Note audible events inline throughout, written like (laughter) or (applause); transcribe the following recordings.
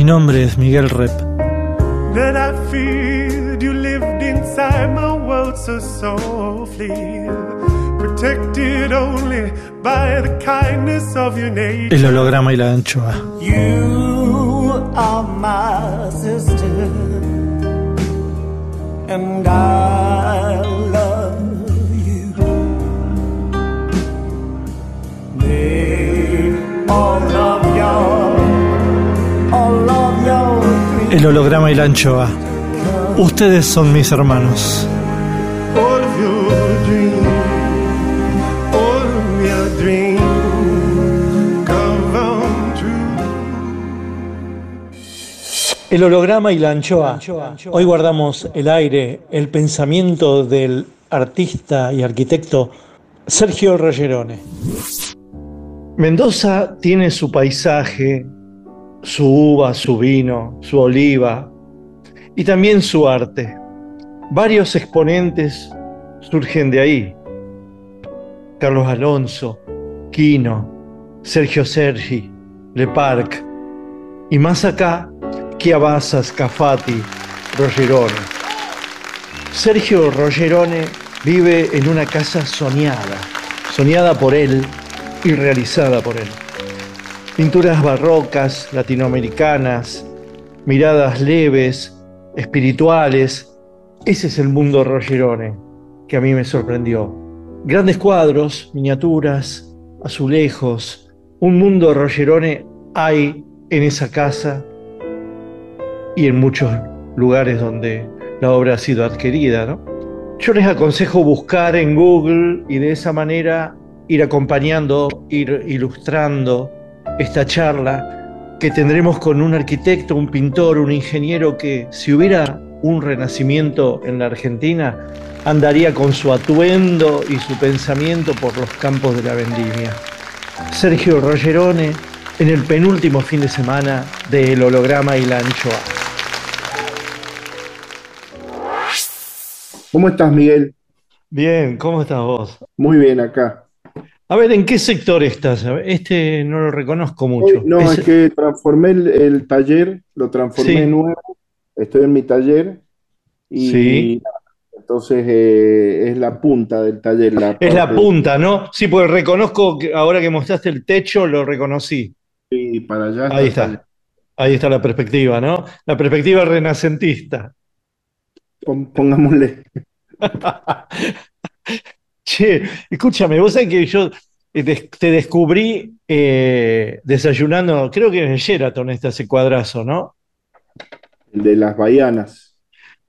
Mi nombre es Miguel Rep. that I feared. You lived inside my world so softly, protected only by the kindness of your nature. El holograma y la anchoa. You are my sister, and I El holograma y la anchoa. Ustedes son mis hermanos. El holograma y la anchoa. Hoy guardamos el aire, el pensamiento del artista y arquitecto Sergio Rogerone. Mendoza tiene su paisaje, su uva, su vino, su oliva y también su arte. Varios exponentes surgen de ahí. Carlos Alonso, Quino, Sergio Sergi, Le Parc y más acá, Chiavasa, Scafati, Rogerone. Sergio Rogerone vive en una casa soñada, soñada por él y realizada por él. Pinturas barrocas, latinoamericanas, miradas leves, espirituales. Ese es el mundo Rogerone que a mí me sorprendió. Grandes cuadros, miniaturas, azulejos, un mundo Rogerone hay en esa casa y en muchos lugares donde la obra ha sido adquirida. ¿no? Yo les aconsejo buscar en Google y de esa manera ir acompañando, ir ilustrando esta charla que tendremos con un arquitecto, un pintor, un ingeniero que si hubiera un renacimiento en la Argentina, andaría con su atuendo y su pensamiento por los campos de la vendimia. Sergio Rogerone en el penúltimo fin de semana de El Holograma y la Anchoa. ¿Cómo estás, Miguel? Bien, ¿cómo estás vos? Muy bien acá. A ver, ¿en qué sector estás? Este no lo reconozco mucho. No, Es- es que transformé el, el taller, lo transformé Sí. nuevo. Estoy en mi taller y Sí. entonces eh, es la punta del taller. La es la punta, ¿no? Sí, porque reconozco que ahora que mostraste el techo, lo reconocí. Y para allá Ahí está. Ahí está la perspectiva, ¿no? La perspectiva renacentista. Pongámosle. (laughs) Che, escúchame, vos sabés que yo eh, te descubrí eh, desayunando, creo que en el Sheraton está ese cuadrazo, ¿no? el de las Bahianas.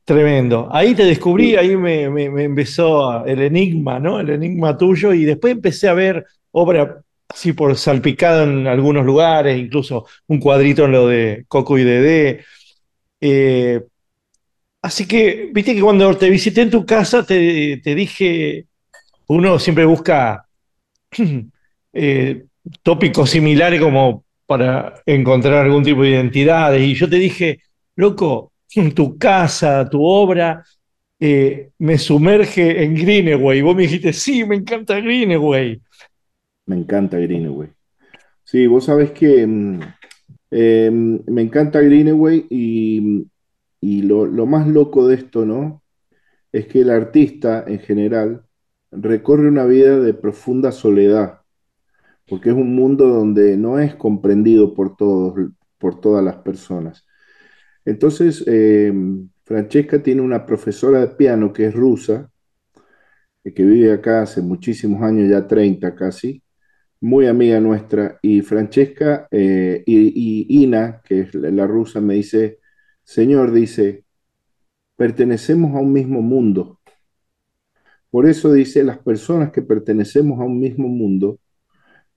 Tremendo. Ahí te descubrí, ahí me, me- me empezó el enigma, ¿no? El enigma tuyo, y después empecé a ver obra así por salpicada en algunos lugares, incluso un cuadrito en lo de Coco y Dedé. Eh, así que, viste que cuando te visité en tu casa, te, te dije, uno siempre busca (clears throat) eh, tópicos similares como para encontrar algún tipo de identidades, y yo te dije, loco, (clears throat) tu casa, tu obra, eh, me sumerge en Greenaway. Vos me dijiste, sí, me encanta Greenaway. Me encanta Greenaway. Sí, vos sabés que mm, eh, me encanta Greenaway y, y lo, lo más loco de esto, ¿no? Es que el artista en general recorre una vida de profunda soledad, porque es un mundo donde no es comprendido por todos, por todas las personas. Entonces, eh, Francesca tiene una profesora de piano que es rusa, eh, que vive acá hace muchísimos años, ya 30 casi, muy amiga nuestra, y Francesca eh, y, y, Ina, que es la, la rusa, me dice, Señor, dice, pertenecemos a un mismo mundo. Por eso dice, las personas que pertenecemos a un mismo mundo,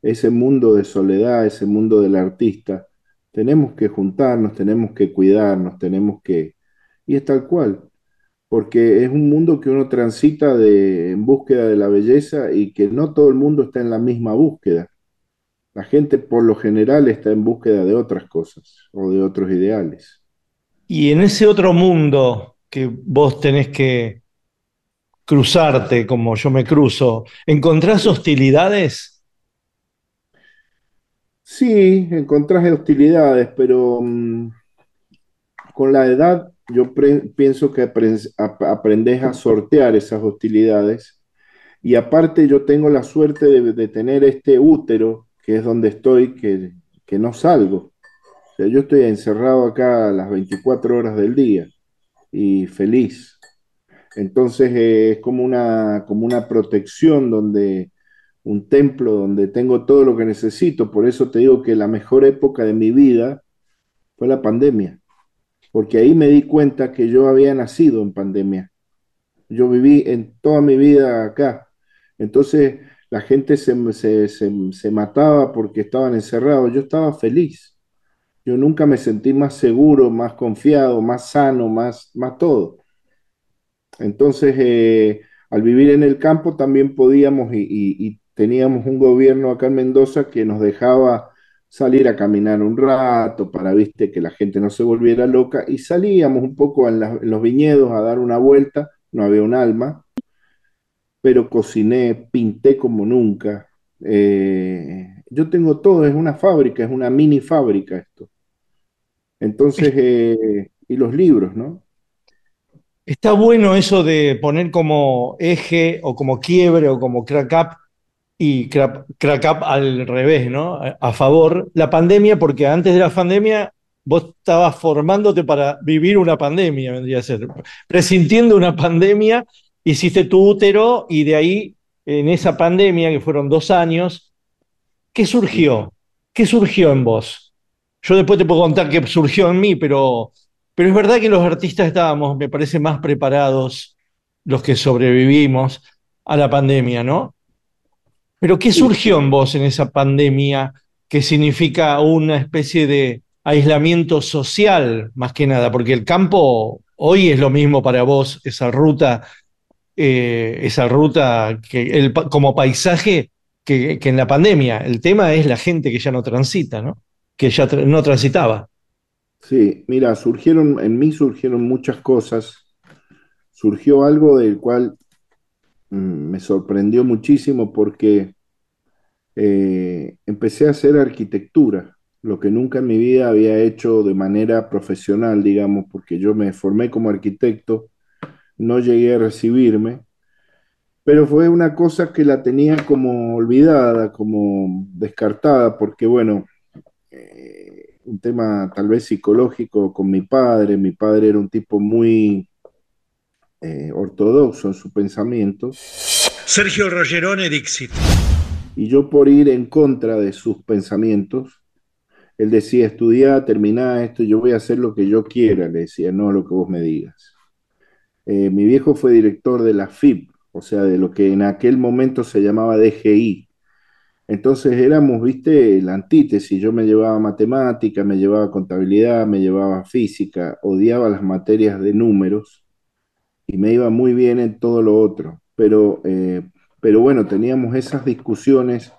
ese mundo de soledad, ese mundo del artista, tenemos que juntarnos, tenemos que cuidarnos, tenemos que... Y es tal cual, porque es un mundo que uno transita en búsqueda de la belleza y que no todo el mundo está en la misma búsqueda. La gente por lo general está en búsqueda de otras cosas o de otros ideales. Y en ese otro mundo que vos tenés que cruzarte como yo me cruzo, ¿encontrás hostilidades? Sí, encontrás hostilidades, pero um, con la edad yo pienso que aprendes a sortear esas hostilidades. Y aparte yo tengo la suerte de, tener este útero, que es donde estoy, que, que no salgo. Yo estoy encerrado acá las 24 horas del día y feliz. Entonces eh, es como una, como una protección donde un templo donde tengo todo lo que necesito. Por eso te digo que la mejor época de mi vida fue la pandemia porque ahí me di cuenta que yo había nacido en pandemia. Yo viví en toda mi vida acá. Entonces la gente se, se, se, se, mataba porque estaban encerrados. Yo estaba feliz. Yo nunca me sentí más seguro, más confiado, más sano, más, más todo. Entonces, eh, al vivir en el campo también podíamos y, y, y teníamos un gobierno acá en Mendoza que nos dejaba salir a caminar un rato para, viste, que la gente no se volviera loca, y salíamos un poco en, la, en los viñedos a dar una vuelta, no había un alma, pero cociné, pinté como nunca. Eh, yo tengo todo, es una fábrica, es una mini fábrica esto. Entonces, eh, y los libros, ¿no? Está bueno eso de poner como eje o como quiebre o como crack up y crack, up al revés, ¿no? A, a, favor. La pandemia, porque antes de la pandemia vos estabas formándote para vivir una pandemia, vendría a ser. Presintiendo una pandemia, hiciste tu útero y de ahí, en esa pandemia, que fueron dos años, ¿qué surgió? ¿Qué surgió en vos? Yo después te puedo contar qué surgió en mí, pero, pero es verdad que los artistas estábamos, me parece, más preparados, los que sobrevivimos a la pandemia, ¿no? Pero ¿qué surgió en vos en esa pandemia que significa una especie de aislamiento social, más que nada? Porque el campo hoy es lo mismo para vos, esa ruta, eh, esa ruta que el, como paisaje que, que, en la pandemia. El tema es la gente que ya no transita, ¿no? Que ya tra no transitaba. Sí, mira, surgieron, en mí surgieron muchas cosas. Surgió algo del cual me sorprendió muchísimo porque eh, empecé a hacer arquitectura, lo que nunca en mi vida había hecho de manera profesional, digamos, porque yo me formé como arquitecto, no llegué a recibirme, pero fue una cosa que la tenía como olvidada, como descartada, porque bueno, eh, un tema tal vez psicológico con mi padre, mi padre era un tipo muy eh, ortodoxo en su pensamiento. Sergio Rogerone Dixit. Y yo por ir en contra de sus pensamientos, él decía, estudiar, terminar esto, yo voy a hacer lo que yo quiera, le decía, no lo que vos me digas. Eh, mi viejo fue director de la FIP, o sea, de lo que en aquel momento se llamaba DGI. Entonces éramos, viste, la antítesis. Yo me llevaba matemática, me llevaba contabilidad, me llevaba física, odiaba las materias de números y me iba muy bien en todo lo otro. Pero, eh, pero bueno, teníamos esas discusiones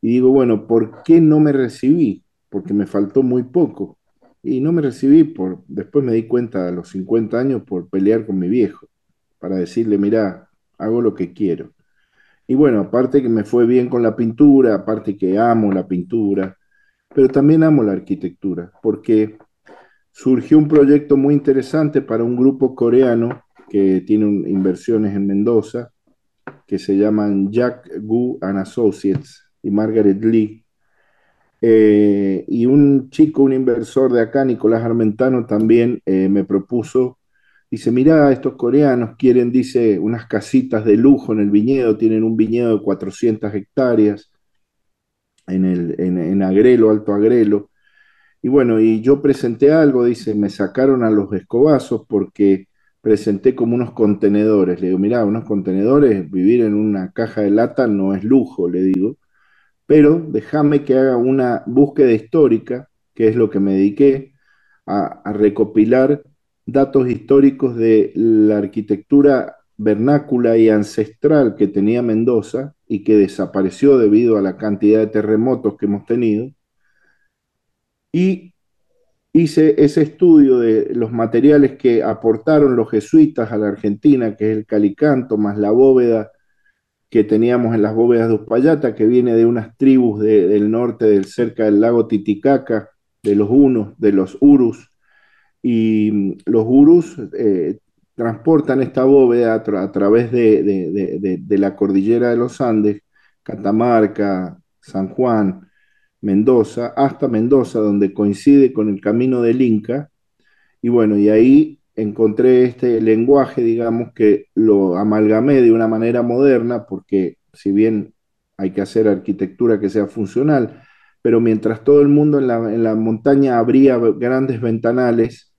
y digo, bueno, ¿por qué no me recibí? Porque me faltó muy poco. Y no me recibí, por, después me di cuenta a los 50 años por pelear con mi viejo, para decirle, mira, hago lo que quiero. Y bueno, aparte que me fue bien con la pintura, aparte que amo la pintura, pero también amo la arquitectura, porque surgió un proyecto muy interesante para un grupo coreano que tiene inversiones en Mendoza, que se llaman Jack Gu and Associates y Margaret Lee. Eh, y un chico, un inversor de acá, Nicolás Armentano, también eh, me propuso, dice, mira, estos coreanos quieren, dice, unas casitas de lujo en el viñedo, tienen un viñedo de 400 hectáreas en, el, en, en Agrelo, Alto Agrelo. Y bueno, y yo presenté algo, dice, me sacaron a los escobazos porque presenté como unos contenedores. Le digo, mira, unos contenedores, vivir en una caja de lata no es lujo, le digo pero déjame que haga una búsqueda histórica, que es lo que me dediqué, a, recopilar datos históricos de la arquitectura vernácula y ancestral que tenía Mendoza y que desapareció debido a la cantidad de terremotos que hemos tenido. Y hice ese estudio de los materiales que aportaron los jesuitas a la Argentina, que es el calicanto, más la bóveda que teníamos en las bóvedas de Uspallata, que viene de unas tribus del norte, del, cerca del lago Titicaca, de los unos, de los urus. Y mm, los urus eh, transportan esta bóveda a, través de, de, la cordillera de los Andes, Catamarca, San Juan, Mendoza, hasta Mendoza, donde coincide con el camino del Inca. Y bueno, y ahí encontré este lenguaje, digamos, que lo amalgamé de una manera moderna, porque si bien hay que hacer arquitectura que sea funcional, pero mientras todo el mundo en la, montaña abría grandes ventanales,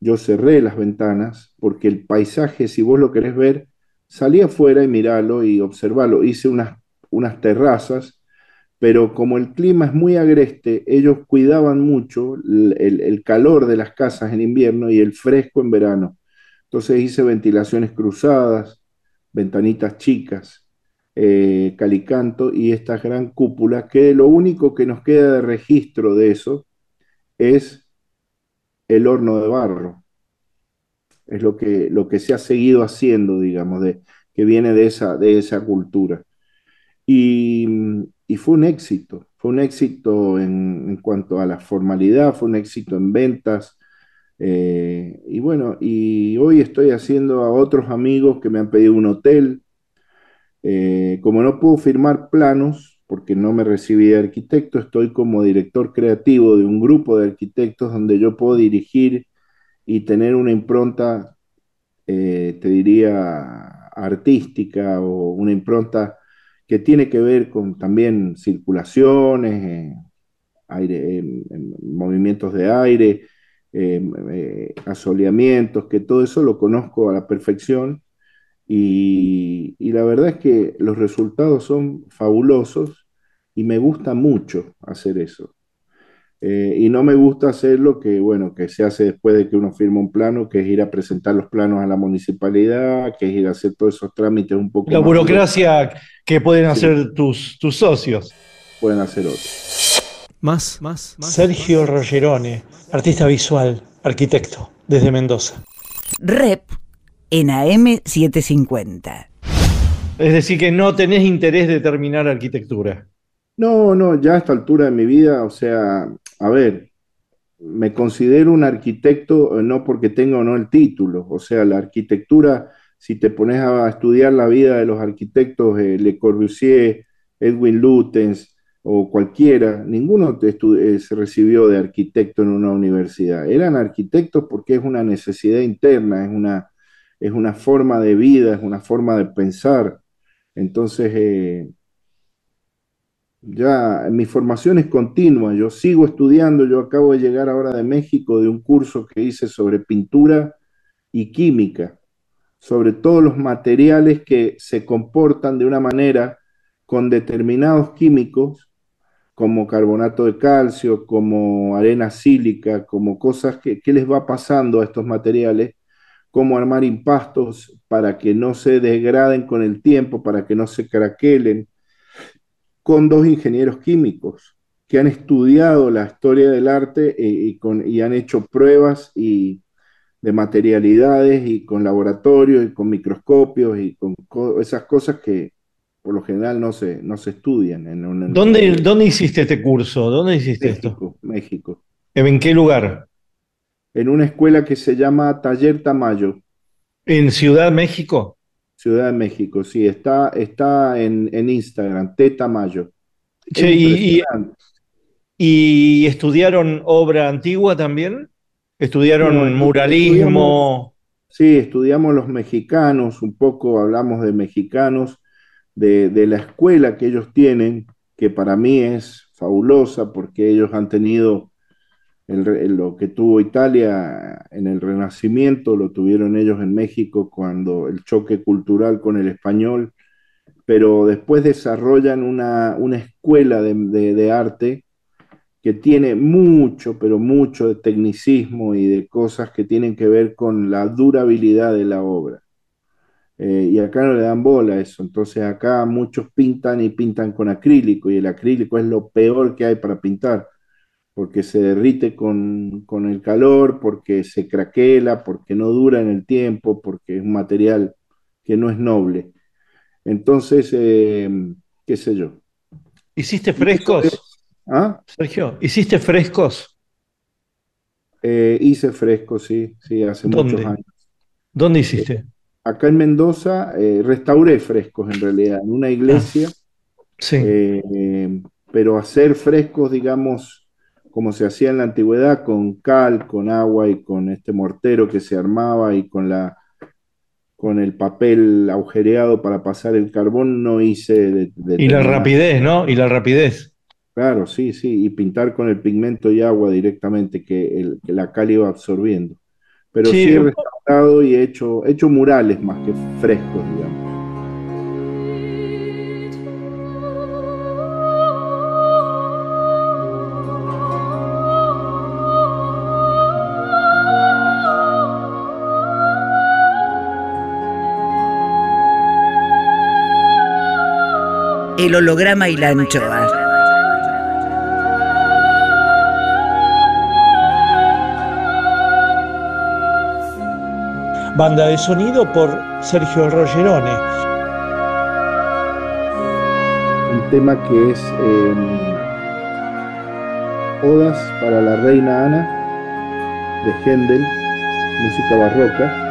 yo cerré las ventanas, porque el paisaje, si vos lo querés ver, salí afuera y miralo y observalo. Hice unas, unas terrazas pero como el clima es muy agreste, ellos cuidaban mucho el, calor de las casas en invierno y el fresco en verano. Entonces hice ventilaciones cruzadas, ventanitas chicas, eh, calicanto y esta gran cúpula, que lo único que nos queda de registro de eso es el horno de barro. Es lo que, lo que se ha seguido haciendo, digamos, de, que viene de esa, de esa cultura. Y, y fue un éxito, fue un éxito en, cuanto a la formalidad, fue un éxito en ventas. Eh, y bueno, y hoy estoy haciendo a otros amigos que me han pedido un hotel. Eh, como no puedo firmar planos, porque no me recibí de arquitecto, estoy como director creativo de un grupo de arquitectos donde yo puedo dirigir y tener una impronta, eh, te diría, artística o una impronta que tiene que ver con también circulaciones, eh, aire, movimientos de aire, eh, asoleamientos, que todo eso lo conozco a la perfección y, la verdad es que los resultados son fabulosos y me gusta mucho hacer eso. Eh, y no me gusta hacer lo que, bueno, que se hace después de que uno firma un plano, que es ir a presentar los planos a la municipalidad, que es ir a hacer todos esos trámites un poco. La burocracia que pueden hacer tus, tus socios. Pueden hacer otros. Más, más, más. Sergio Rogerone, artista visual, arquitecto, desde Mendoza. Rep en AM750. Es decir, que no tenés interés de terminar arquitectura. No, no, ya a esta altura de mi vida, o sea, a ver, me considero un arquitecto eh, no porque tenga o no el título, o sea, la arquitectura, si te pones a estudiar la vida de los arquitectos, eh, Le Corbusier, Edwin Lutens o cualquiera, ninguno eh, se recibió de arquitecto en una universidad. Eran arquitectos porque es una necesidad interna, es una, es una forma de vida, es una forma de pensar. Entonces, ya mi formación es continua, yo sigo estudiando, yo acabo de llegar ahora de México de un curso que hice sobre pintura y química, sobre todos los materiales que se comportan de una manera con determinados químicos, como carbonato de calcio, como arena sílica, como cosas que, les va pasando a estos materiales, cómo armar impastos para que no se degraden con el tiempo, para que no se craquelen, con dos ingenieros químicos que han estudiado la historia del arte eh, y, han hecho pruebas y, de materialidades y con laboratorios y con microscopios y con esas cosas que por lo general no se, no se estudian. En ¿Dónde, ¿Dónde hiciste este curso? ¿Dónde hiciste esto? México. ¿En qué lugar? En una escuela que se llama Taller Tamayo. ¿En Ciudad México? Ciudad de México, sí, está, está en, Instagram, Teta Mayo. y, ¿Y estudiaron obra antigua también? ¿Estudiaron No, muralismo? Sí, estudiamos los mexicanos, un poco hablamos de mexicanos, de, de la escuela que ellos tienen, que para mí es fabulosa porque ellos han tenido lo que tuvo Italia en el Renacimiento, lo tuvieron ellos en México cuando el choque cultural con el español, pero después desarrollan una, una escuela de, de- de arte que tiene mucho, pero mucho de tecnicismo y de cosas que tienen que ver con la durabilidad de la obra. Eh, y acá no le dan bola a eso. Entonces acá muchos pintan y pintan con acrílico y el acrílico es lo peor que hay para pintar porque se derrite con, con el calor, porque se craquela, porque no dura en el tiempo, porque es un material que no es noble. Entonces, eh, qué sé yo. ¿Hiciste frescos, es- ¿Ah? Sergio? ¿Hiciste frescos? Eh, hice fresco, sí, sí, hace ¿Dónde? muchos años. ¿Dónde hiciste? Acá en Mendoza eh, restauré frescos en realidad, en una iglesia. Sí. Eh, eh, pero hacer frescos, digamos, como se hacía en la antigüedad, con cal, con agua y con este mortero que se armaba y con la, con el papel agujereado para pasar el carbón, no hice de, de Y la rapidez, ¿no? Y la rapidez. Claro, sí, sí, y pintar con el pigmento y agua directamente que, el, que la cal iba absorbiendo. Pero Sí, sí he restaurado y he hecho, he hecho murales más que frescos, digamos. El holograma y la anchoa. Banda de sonido por Sergio Rogerone. un tema que es eh, Odas para la Reina Ana de Händel, música barroca.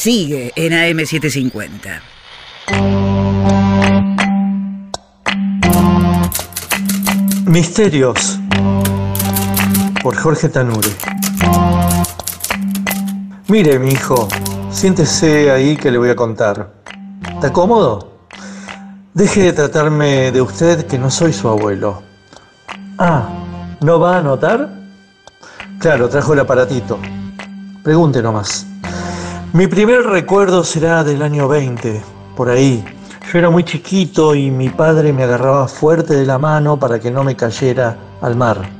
Sigue en AM750. Misterios por Jorge Tanure. Mire, mi hijo, siéntese ahí que le voy a contar. ¿Está cómodo? Deje de tratarme de usted que no soy su abuelo. Ah, ¿no va a notar? Claro, trajo el aparatito. Pregunte nomás. Mi primer recuerdo será del año 20, por ahí. Yo era muy chiquito y mi padre me agarraba fuerte de la mano para que no me cayera al mar.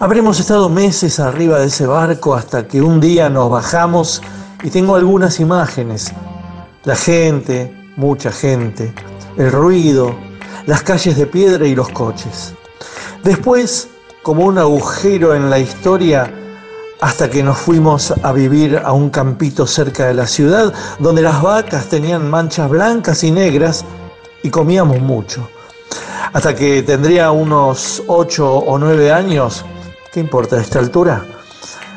Habremos estado meses arriba de ese barco hasta que un día nos bajamos y tengo algunas imágenes. La gente, mucha gente, el ruido, las calles de piedra y los coches. Después, como un agujero en la historia, hasta que nos fuimos a vivir a un campito cerca de la ciudad, donde las vacas tenían manchas blancas y negras y comíamos mucho. Hasta que tendría unos ocho o nueve años, ¿qué importa a esta altura?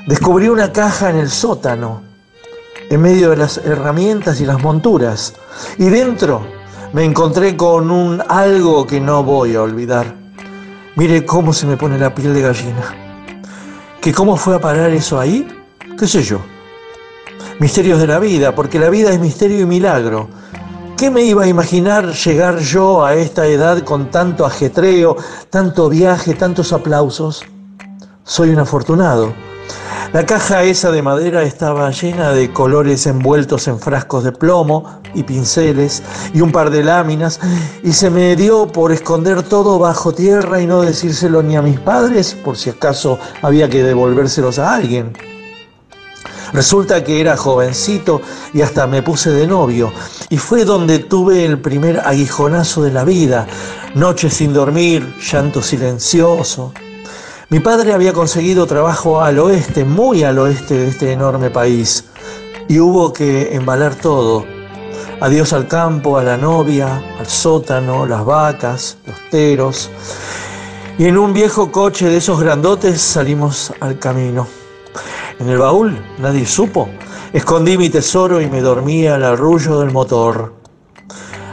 Descubrí una caja en el sótano, en medio de las herramientas y las monturas, y dentro me encontré con un algo que no voy a olvidar. Mire cómo se me pone la piel de gallina. ¿Que cómo fue a parar eso ahí? ¿Qué sé yo? Misterios de la vida, porque la vida es misterio y milagro. ¿Qué me iba a imaginar llegar yo a esta edad con tanto ajetreo, tanto viaje, tantos aplausos? Soy un afortunado. La caja esa de madera estaba llena de colores envueltos en frascos de plomo y pinceles y un par de láminas y se me dio por esconder todo bajo tierra y no decírselo ni a mis padres por si acaso había que devolvérselos a alguien. Resulta que era jovencito y hasta me puse de novio y fue donde tuve el primer aguijonazo de la vida, noches sin dormir, llanto silencioso, mi padre había conseguido trabajo al oeste, muy al oeste de este enorme país, y hubo que embalar todo. Adiós al campo, a la novia, al sótano, las vacas, los teros. Y en un viejo coche de esos grandotes salimos al camino. En el baúl nadie supo. Escondí mi tesoro y me dormía al arrullo del motor.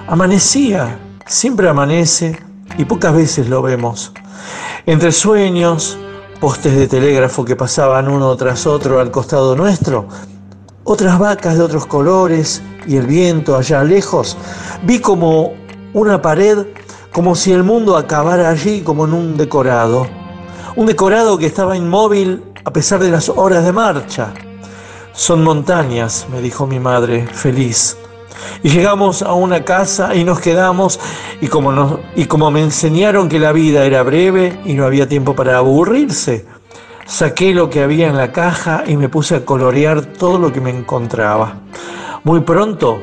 Amanecía, siempre amanece y pocas veces lo vemos. Entre sueños, postes de telégrafo que pasaban uno tras otro al costado nuestro, otras vacas de otros colores y el viento allá lejos, vi como una pared, como si el mundo acabara allí como en un decorado. Un decorado que estaba inmóvil a pesar de las horas de marcha. Son montañas, me dijo mi madre, feliz. Y llegamos a una casa y nos quedamos y como, y como me enseñaron que la vida era breve y no había tiempo para aburrirse, saqué lo que había en la caja y me puse a colorear todo lo que me encontraba. Muy pronto,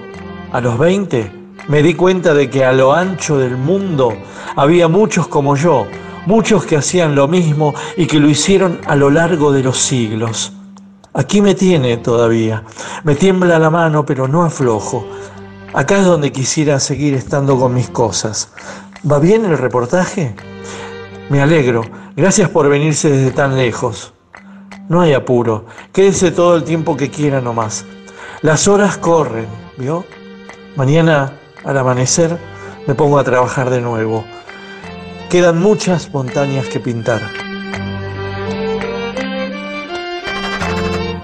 a los 20, me di cuenta de que a lo ancho del mundo había muchos como yo, muchos que hacían lo mismo y que lo hicieron a lo largo de los siglos. Aquí me tiene todavía. Me tiembla la mano, pero no aflojo. Acá es donde quisiera seguir estando con mis cosas. ¿Va bien el reportaje? Me alegro. Gracias por venirse desde tan lejos. No hay apuro. Quédese todo el tiempo que quiera nomás. Las horas corren, ¿vio? Mañana, al amanecer, me pongo a trabajar de nuevo. Quedan muchas montañas que pintar.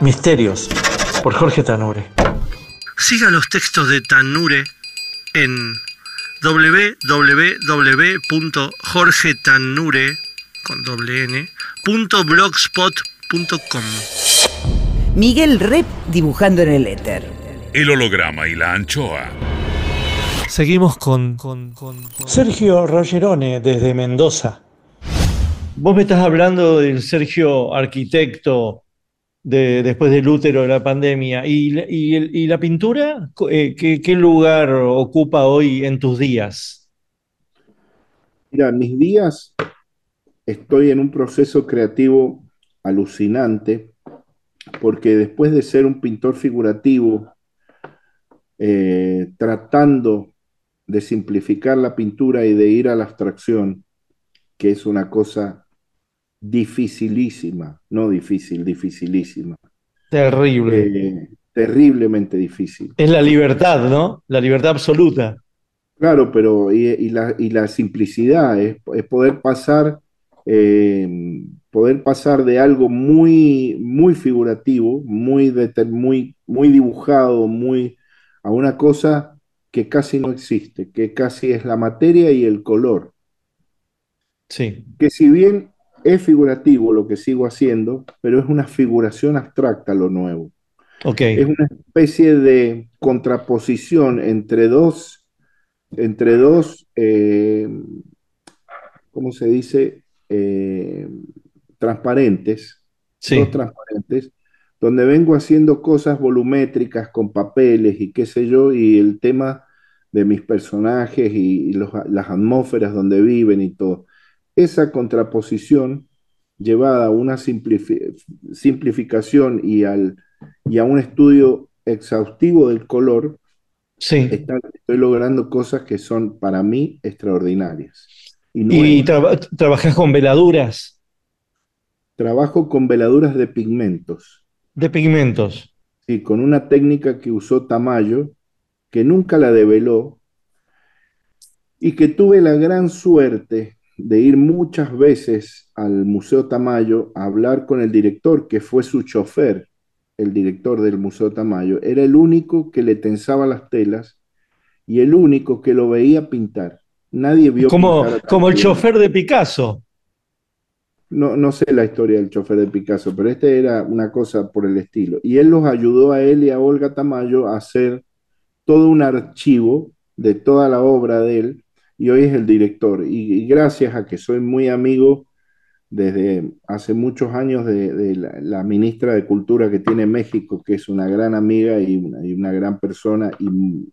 Misterios, por Jorge Tanure. Siga los textos de Tanure en www.jorgetanure.blogspot.com Miguel Rep dibujando en el éter. El holograma y la anchoa. Seguimos con, con, con Sergio Rogerone desde Mendoza. Vos me estás hablando del Sergio arquitecto de, después del útero de la pandemia. ¿Y, y, la pintura? Eh, ¿qué, ¿Qué lugar ocupa hoy en tus días? Mira, mis días estoy en un proceso creativo alucinante, porque después de ser un pintor figurativo, eh, tratando de simplificar la pintura y de ir a la abstracción, que es una cosa dificilísima, no difícil, dificilísima. Terrible. eh, terriblemente difícil. Es la libertad, ¿no? La libertad absoluta. Claro, pero y, y la, y la simplicidad es, es poder pasar, eh, poder pasar de algo muy, muy figurativo, muy, muy, muy dibujado, muy, a una cosa que casi no existe, que casi es la materia y el color. Sí. que si bien es figurativo lo que sigo haciendo, pero es una figuración abstracta lo nuevo. Ok. Es una especie de contraposición entre dos, entre dos, eh, ¿cómo se dice? Eh, transparentes, Sí. dos transparentes, donde vengo haciendo cosas volumétricas con papeles y qué sé yo, y el tema de mis personajes y, y los- las atmósferas donde viven y todo. Esa contraposición llevada a una simplifi- simplificación y, al, y a un estudio exhaustivo del color, Sí. está- estoy logrando cosas que son para mí extraordinarias. Y traba- trabajas con veladuras Trabajo con veladuras de pigmentos. de pigmentos. Sí, con una técnica que usó Tamayo, que nunca la develó, y que tuve la gran suerte de ir muchas veces al Museo Tamayo a hablar con el director, que fue su chofer, el director del Museo Tamayo. Era el único que le tensaba las telas y el único que lo veía pintar. Nadie vio Como, como el chofer de Picasso. No, no sé la historia del chofer de Picasso, pero este era una cosa por el estilo. Y él los ayudó a él y a Olga Tamayo a hacer todo un archivo de toda la obra de él, y hoy es el director. Y, gracias a que soy muy amigo desde hace muchos años de, la ministra de Cultura que tiene México, que es una gran amiga y una, y una gran persona, y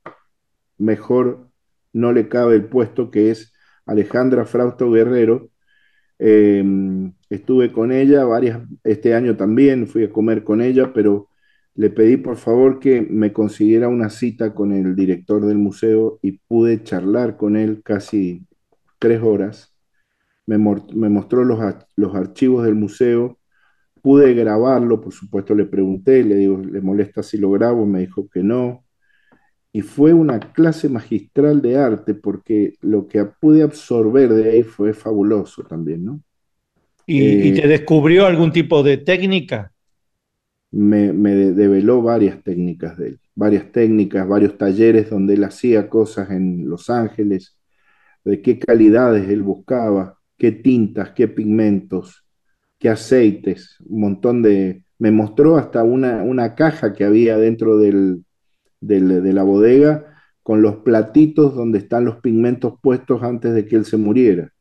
mejor no le cabe el puesto que es Alejandra Frausto Guerrero. Eh, estuve con ella varias, este año también fui a comer con ella, pero le pedí por favor que me consiguiera una cita con el director del museo y pude charlar con él casi tres horas. Me, mo- me mostró los, ar- los archivos del museo, pude grabarlo, por supuesto le pregunté, le digo, ¿le molesta si lo grabo? Me dijo que no. Y fue una clase magistral de arte porque lo que pude absorber de ahí fue fabuloso también, ¿no? ¿Y, Eh, y te descubrió algún tipo de técnica? Me, me de- develó varias técnicas de él, varias técnicas, varios talleres donde él hacía cosas en Los Ángeles, de qué calidades él buscaba, qué tintas, qué pigmentos, qué aceites, un montón de... Me mostró hasta una, una caja que había dentro del- de la bodega con los platitos donde están los pigmentos puestos antes de que él se muriera.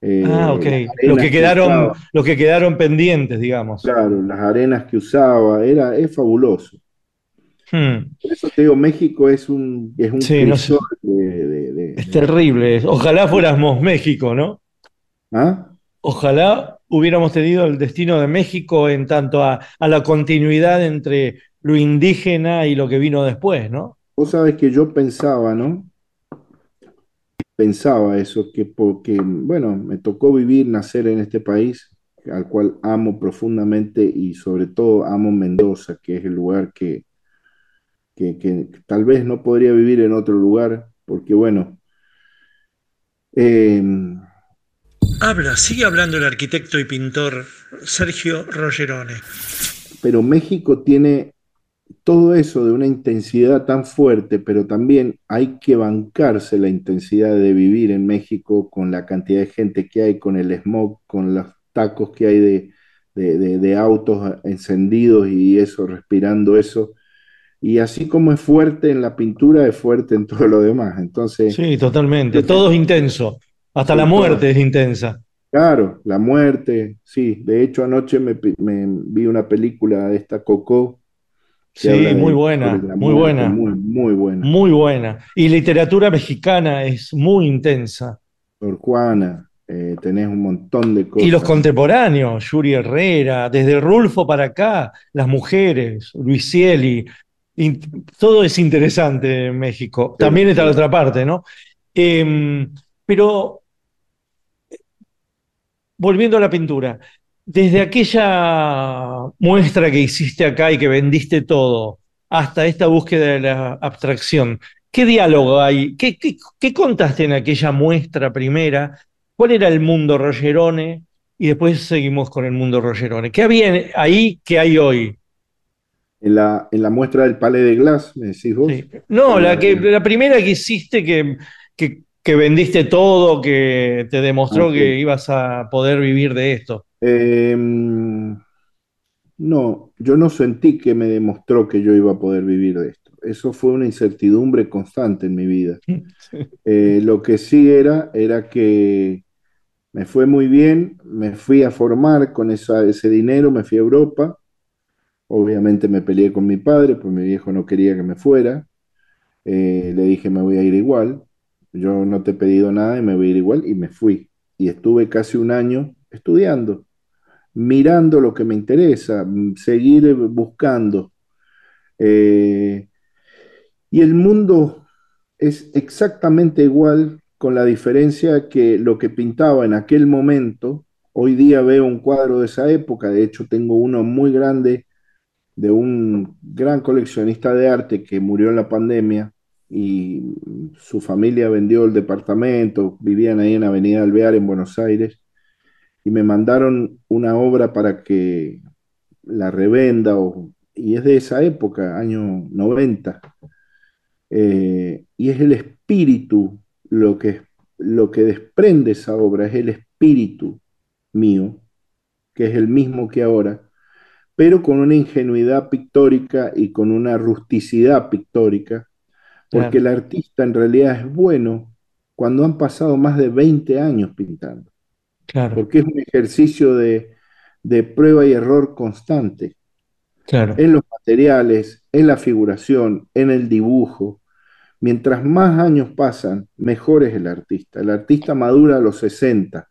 Eh, Ah, ok. las Los que quedaron, los que quedaron pendientes, digamos. Claro, las arenas que usaba, era, es fabuloso. Hmm. Por eso te digo, México es un, es un Sí, no sé. de, de- de- Es terrible. Ojalá fuéramos México, ¿no? ¿Ah? Ojalá hubiéramos tenido el destino de México en tanto a, a la continuidad entre lo indígena y lo que vino después, ¿no? Vos sabés que yo pensaba, ¿no? Pensaba eso, que porque, bueno, me tocó vivir, nacer en este país, al cual amo profundamente y sobre todo amo Mendoza, que es el lugar que, que, que tal vez no podría vivir en otro lugar, porque bueno, eh, Habla, sigue hablando el arquitecto y pintor Sergio Rogerone. pero México tiene todo eso de una intensidad tan fuerte, pero también hay que bancarse la intensidad de vivir en México con la cantidad de gente que hay, con el smog, con los tacos que hay de, de, de- de autos encendidos y eso, respirando eso. Y así como es fuerte en la pintura, es fuerte en todo lo demás. Entonces, Sí, totalmente. Todo es intenso. Hasta la muerte es intensa. claro, la muerte, sí. De hecho, anoche me, me vi una película de esta Coco. Sí, muy buena, muy buena. Muy, muy buena. Muy buena. Y literatura mexicana es muy intensa. Sor Juana, eh, tenés un montón de cosas. Y los contemporáneos, Yuri Herrera, desde Rulfo para acá, las mujeres, Luis Cieli, in- todo es interesante en México. Sí, También está sí. la otra parte, ¿no? Em, pero volviendo a la pintura, desde aquella muestra que hiciste acá y que vendiste todo, hasta esta búsqueda de la abstracción, ¿qué diálogo hay? ¿Qué, qué, qué contaste en aquella muestra primera? ¿Cuál era el mundo Rogerone? Y después seguimos con el mundo Rogerone. ¿Qué había ahí que hay hoy? En la, en la muestra del Palais de Glass, me decís vos. Sí. No, la, que, la primera que hiciste que, que, que vendiste todo, que te demostró Ok. que ibas a poder vivir de esto. Eh, no, yo no sentí que me demostró que yo iba a poder vivir de esto. Eso fue una incertidumbre constante en mi vida. (laughs) Eh, lo que sí era, era que me fue muy bien, me fui a formar con esa- ese dinero, me fui a Europa. Obviamente me peleé con mi padre, pues mi viejo no quería que me fuera. Eh, le dije, me voy a ir igual. Yo no te he pedido nada y me voy a ir igual y me fui. Y estuve casi un año estudiando, mirando lo que me interesa, mm, seguir buscando. Eh, y el mundo es exactamente igual con la diferencia que lo que pintaba en aquel momento, hoy día veo un cuadro de esa época, de hecho tengo uno muy grande de un gran coleccionista de arte que murió en la pandemia y su familia vendió el departamento, vivían ahí en Avenida Alvear en Buenos Aires y me mandaron una obra para que la revenda y es de esa época, año 90. Eh, y es el espíritu lo que, lo que desprende esa obra, es el espíritu mío, que es el mismo que ahora, pero con una ingenuidad pictórica y con una rusticidad pictórica, porque Claro. el artista en realidad es bueno cuando han pasado más de 20 años pintando, Claro, porque es un ejercicio de, de prueba y error constante claro. en los materiales, en la figuración, en el dibujo. Mientras más años pasan, mejor es el artista. El artista madura a los 60.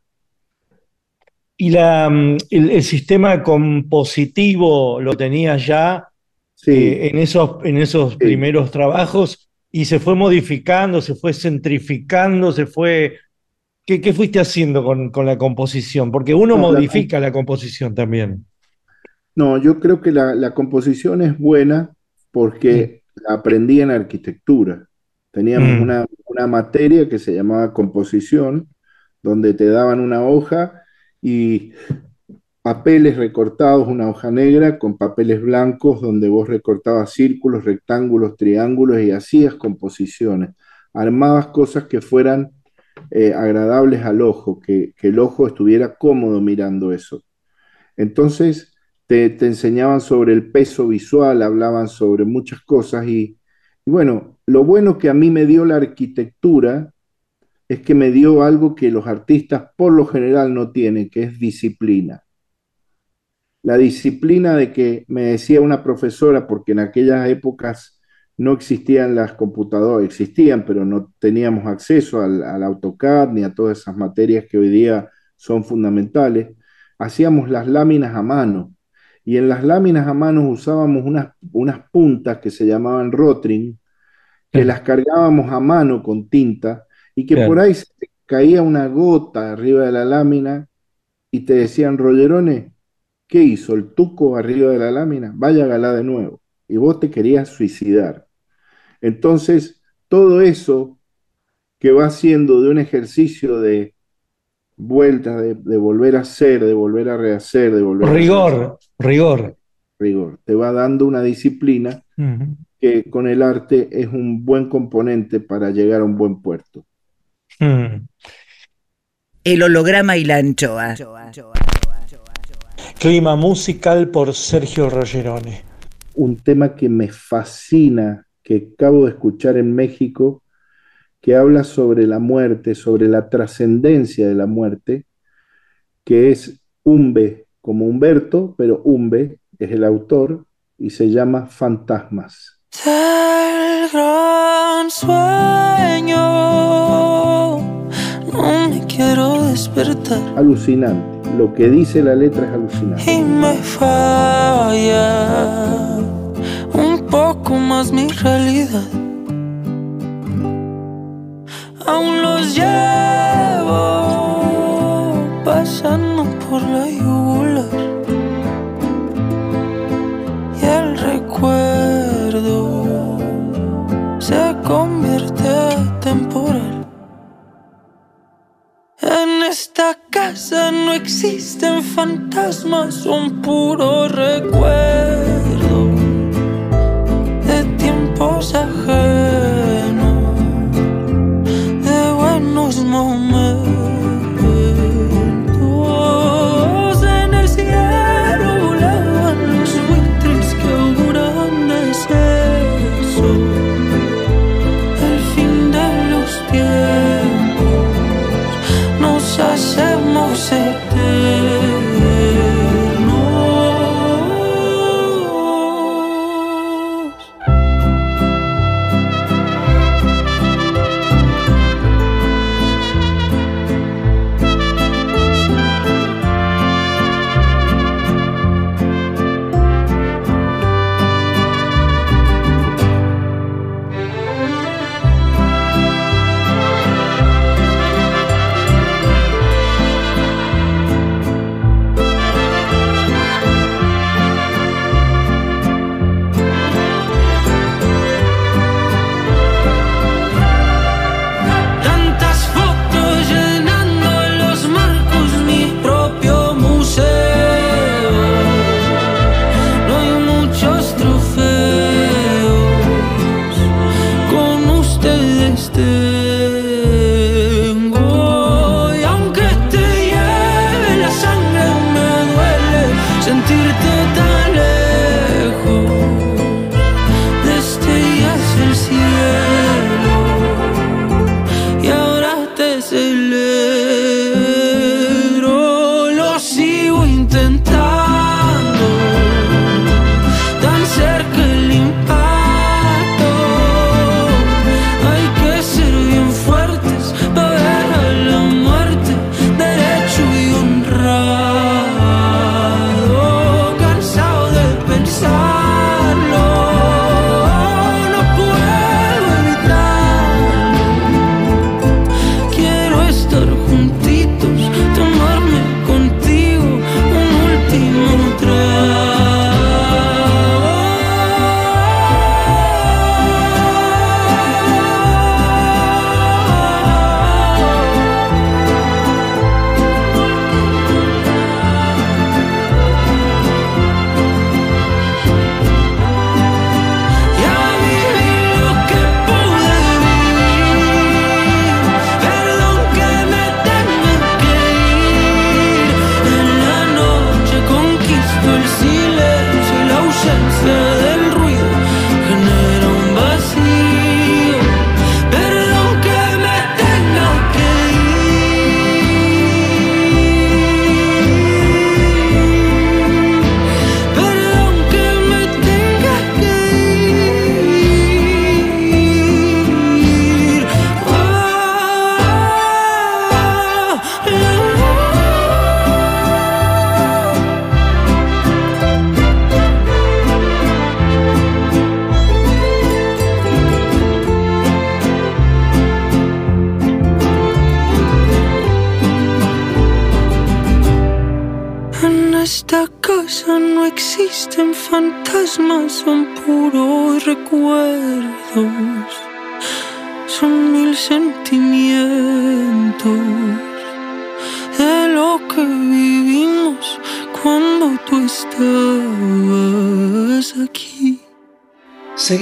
¿Y la, mm, el, el sistema compositivo lo tenías ya Sí, eh, en esos, en esos Sí. primeros trabajos y se fue modificando, se fue centrificando, se fue... ¿Qué, qué fuiste haciendo con, con la composición? Porque uno No, modifica la composición también. no, yo creo que la, la composición es buena porque la aprendí en arquitectura. Teníamos Mm. una, una materia que se llamaba composición, donde te daban una hoja y papeles recortados, una hoja negra con papeles blancos donde vos recortabas círculos, rectángulos, triángulos y hacías composiciones. Armabas cosas que fueran eh, agradables al ojo, que, que el ojo estuviera cómodo mirando eso. Entonces te, te enseñaban sobre el peso visual, hablaban sobre muchas cosas y, y bueno, lo bueno que a mí me dio la arquitectura es que me dio algo que los artistas por lo general no tienen, que es disciplina la disciplina de que me decía una profesora, porque en aquellas épocas no existían las computadoras, existían, pero no teníamos acceso al, al AutoCAD ni a todas esas materias que hoy día son fundamentales, hacíamos las láminas a mano. Y en las láminas a mano usábamos unas, unas puntas que se llamaban rotring, que las cargábamos a mano con tinta y que Claro. por ahí se caía una gota arriba de la lámina y te decían, Rollerone, ¿qué hizo el tuco arriba de la lámina? Vaya galá de nuevo. Y vos te querías suicidar. Entonces, todo eso que va haciendo de un ejercicio de vueltas, de, de volver a hacer, de volver a rehacer, de volver a rehacer, Rigor, rigor. rigor, te va dando una disciplina que con el arte es un buen componente para llegar a un buen puerto. El holograma y la anchoa. Clima musical por Sergio Rogerone. un tema que me fascina, que acabo de escuchar en México, que habla sobre la muerte, sobre la trascendencia de la muerte, que es Umbe, como Humberto, pero Umbe es el autor y se llama Fantasmas. Del gran sueño no me quiero despertar Alucinante. Lo que dice la letra es alucinante. y me falla un poco más mi realidad. Aún los llevo pasando por la yugular En esta casa no existen fantasmas, son puros recuerdos de tiempos ajenos, de buenos momentos.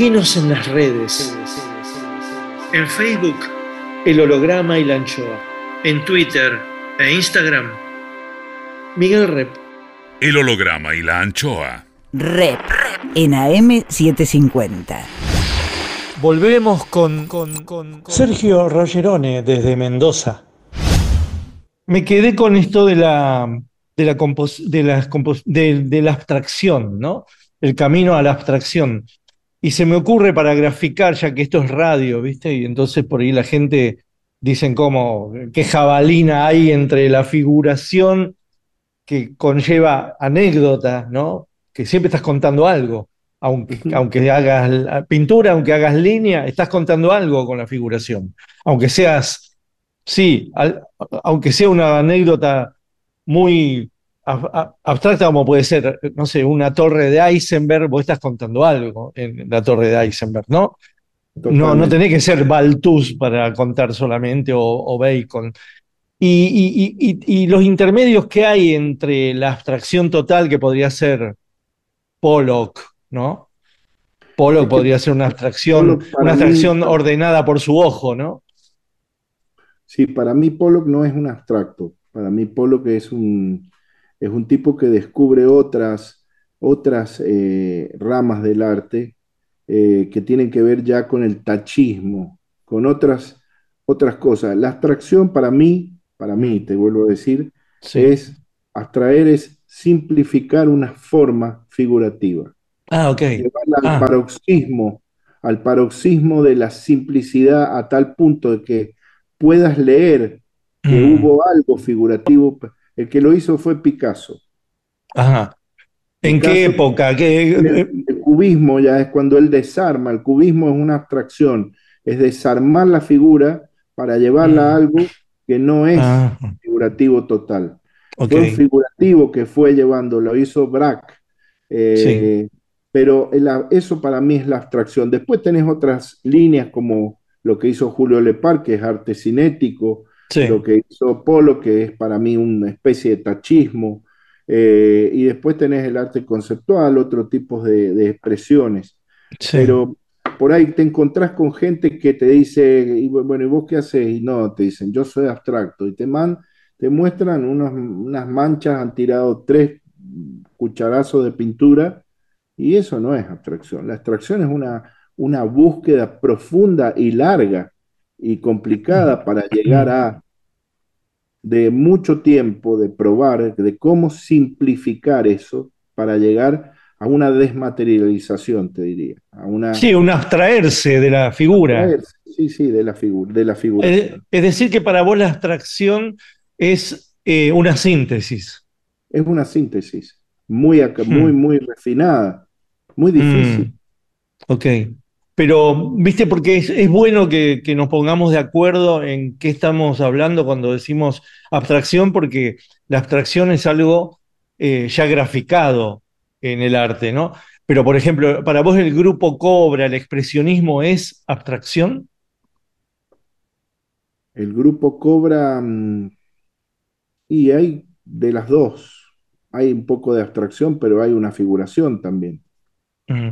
Seguinos en las redes. En Facebook, El Holograma y la Anchoa. En Twitter e Instagram, Miguel Rep. El holograma y la anchoa. Rep en AM750. Volvemos con, con- con Sergio Rogerone desde Mendoza. Me quedé con esto de la, de la, compos- de las compos- de- de la abstracción, ¿no? El camino a la abstracción. Y se me ocurre para graficar, ya que esto es radio, ¿viste? Y entonces por ahí la gente dicen como qué jabalina hay entre la figuración que conlleva anécdota, ¿no? Que siempre estás contando algo. Aunque, aunque hagas pintura, aunque hagas línea, estás contando algo con la figuración. Aunque seas, sí, al- aunque sea una anécdota muy abstracta como puede ser, no sé, una torre de Eisenberg, vos estás contando algo en la torre de Eisenberg, ¿no? No, no tenés que ser Baltus para contar solamente o, Bacon. Y, los intermedios que hay entre la abstracción total que podría ser Pollock, ¿no? Pollock podría ser una abstracción, una abstracción ordenada por su ojo, ¿no? Sí, para mí Pollock no es un abstracto. Para mí Pollock es un, es un tipo que descubre otras, otras eh, ramas del arte eh, que tienen que ver ya con el tachismo, con otras, otras cosas. La abstracción para mí, para mí, te vuelvo a decir, es abstraer, es simplificar una forma figurativa. Ah, ok. Llevarla al ah. paroxismo, al paroxismo de la simplicidad a tal punto de que puedas leer que mm. hubo algo figurativo el que lo hizo fue Picasso. Ajá. ¿En qué época? El, cubismo ya es cuando él desarma. El cubismo es una abstracción, es desarmar la figura para llevarla a mm. algo que no es ah. figurativo total. Fue un figurativo que fue llevando, lo hizo Braque. Eh, pero eso para mí es la abstracción. Después tenés otras líneas como lo que hizo Julio Lepar, que es arte cinético, lo que hizo Polo, que es para mí una especie de tachismo, eh, y después tenés el arte conceptual, otro tipo de, expresiones. Pero por ahí te encontrás con gente que te dice, bueno, ¿y vos qué haces? Y no, te dicen, yo soy abstracto, y te, man, te muestran unas manchas, han tirado tres cucharazos de pintura, y eso no es abstracción. La abstracción es una, una búsqueda profunda y larga y complicada (laughs) para llegar a de mucho tiempo de probar de cómo simplificar eso para llegar a una desmaterialización, te diría. A una, sí, un abstraerse de la figura. Sí, sí, de la, figura de la figura. Es, decir, que para vos la abstracción es eh, una síntesis. Es una síntesis muy, muy, hmm. muy refinada, muy difícil. Hmm. Ok. Pero, viste, porque es, bueno que, nos pongamos de acuerdo en qué estamos hablando cuando decimos abstracción, porque la abstracción es algo eh, ya graficado en el arte, ¿no? Pero, por ejemplo, para vos el grupo Cobra, el expresionismo es abstracción. El grupo Cobra, mm, y hay de las dos. Hay un poco de abstracción, pero hay una figuración también. Mm.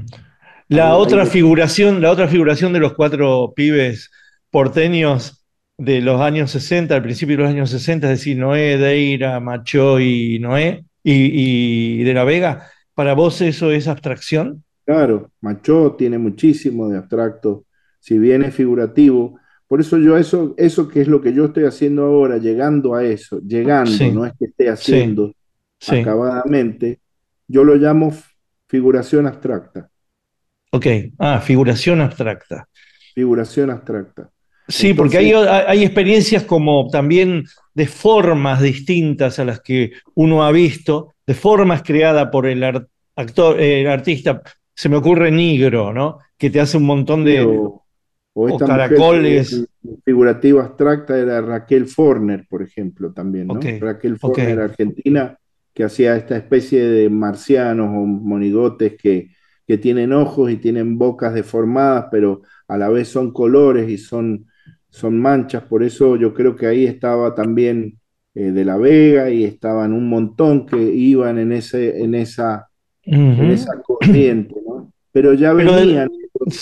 La otra figuración, la otra figuración de los cuatro pibes porteños de los años 60, al principio de los años 60, es decir, Noé, Deira, Macho y Noé y, de la Vega, ¿para vos eso es abstracción? Claro, Macho tiene muchísimo de abstracto, si bien es figurativo. Por eso yo eso, eso que es lo que yo estoy haciendo ahora, llegando a eso, llegando, no es que esté haciendo acabadamente, yo lo llamo figuración abstracta. Ok, ah, figuración abstracta. Figuración abstracta. Sí, porque hay, hay, experiencias como también de formas distintas a las que uno ha visto, de formas creadas por el actor, el artista. Se me ocurre Negro, ¿no? Que te hace un montón de o, caracoles. figurativa abstracta era Raquel Forner, por ejemplo, también, ¿no? Raquel Forner, argentina, que hacía esta especie de marcianos o monigotes que que tienen ojos y tienen bocas deformadas, pero a la vez son colores y son, son manchas. Por eso yo creo que ahí estaba también eh, de la Vega y estaban un montón que iban en, ese, en, esa, en esa corriente, ¿no? Pero ya venían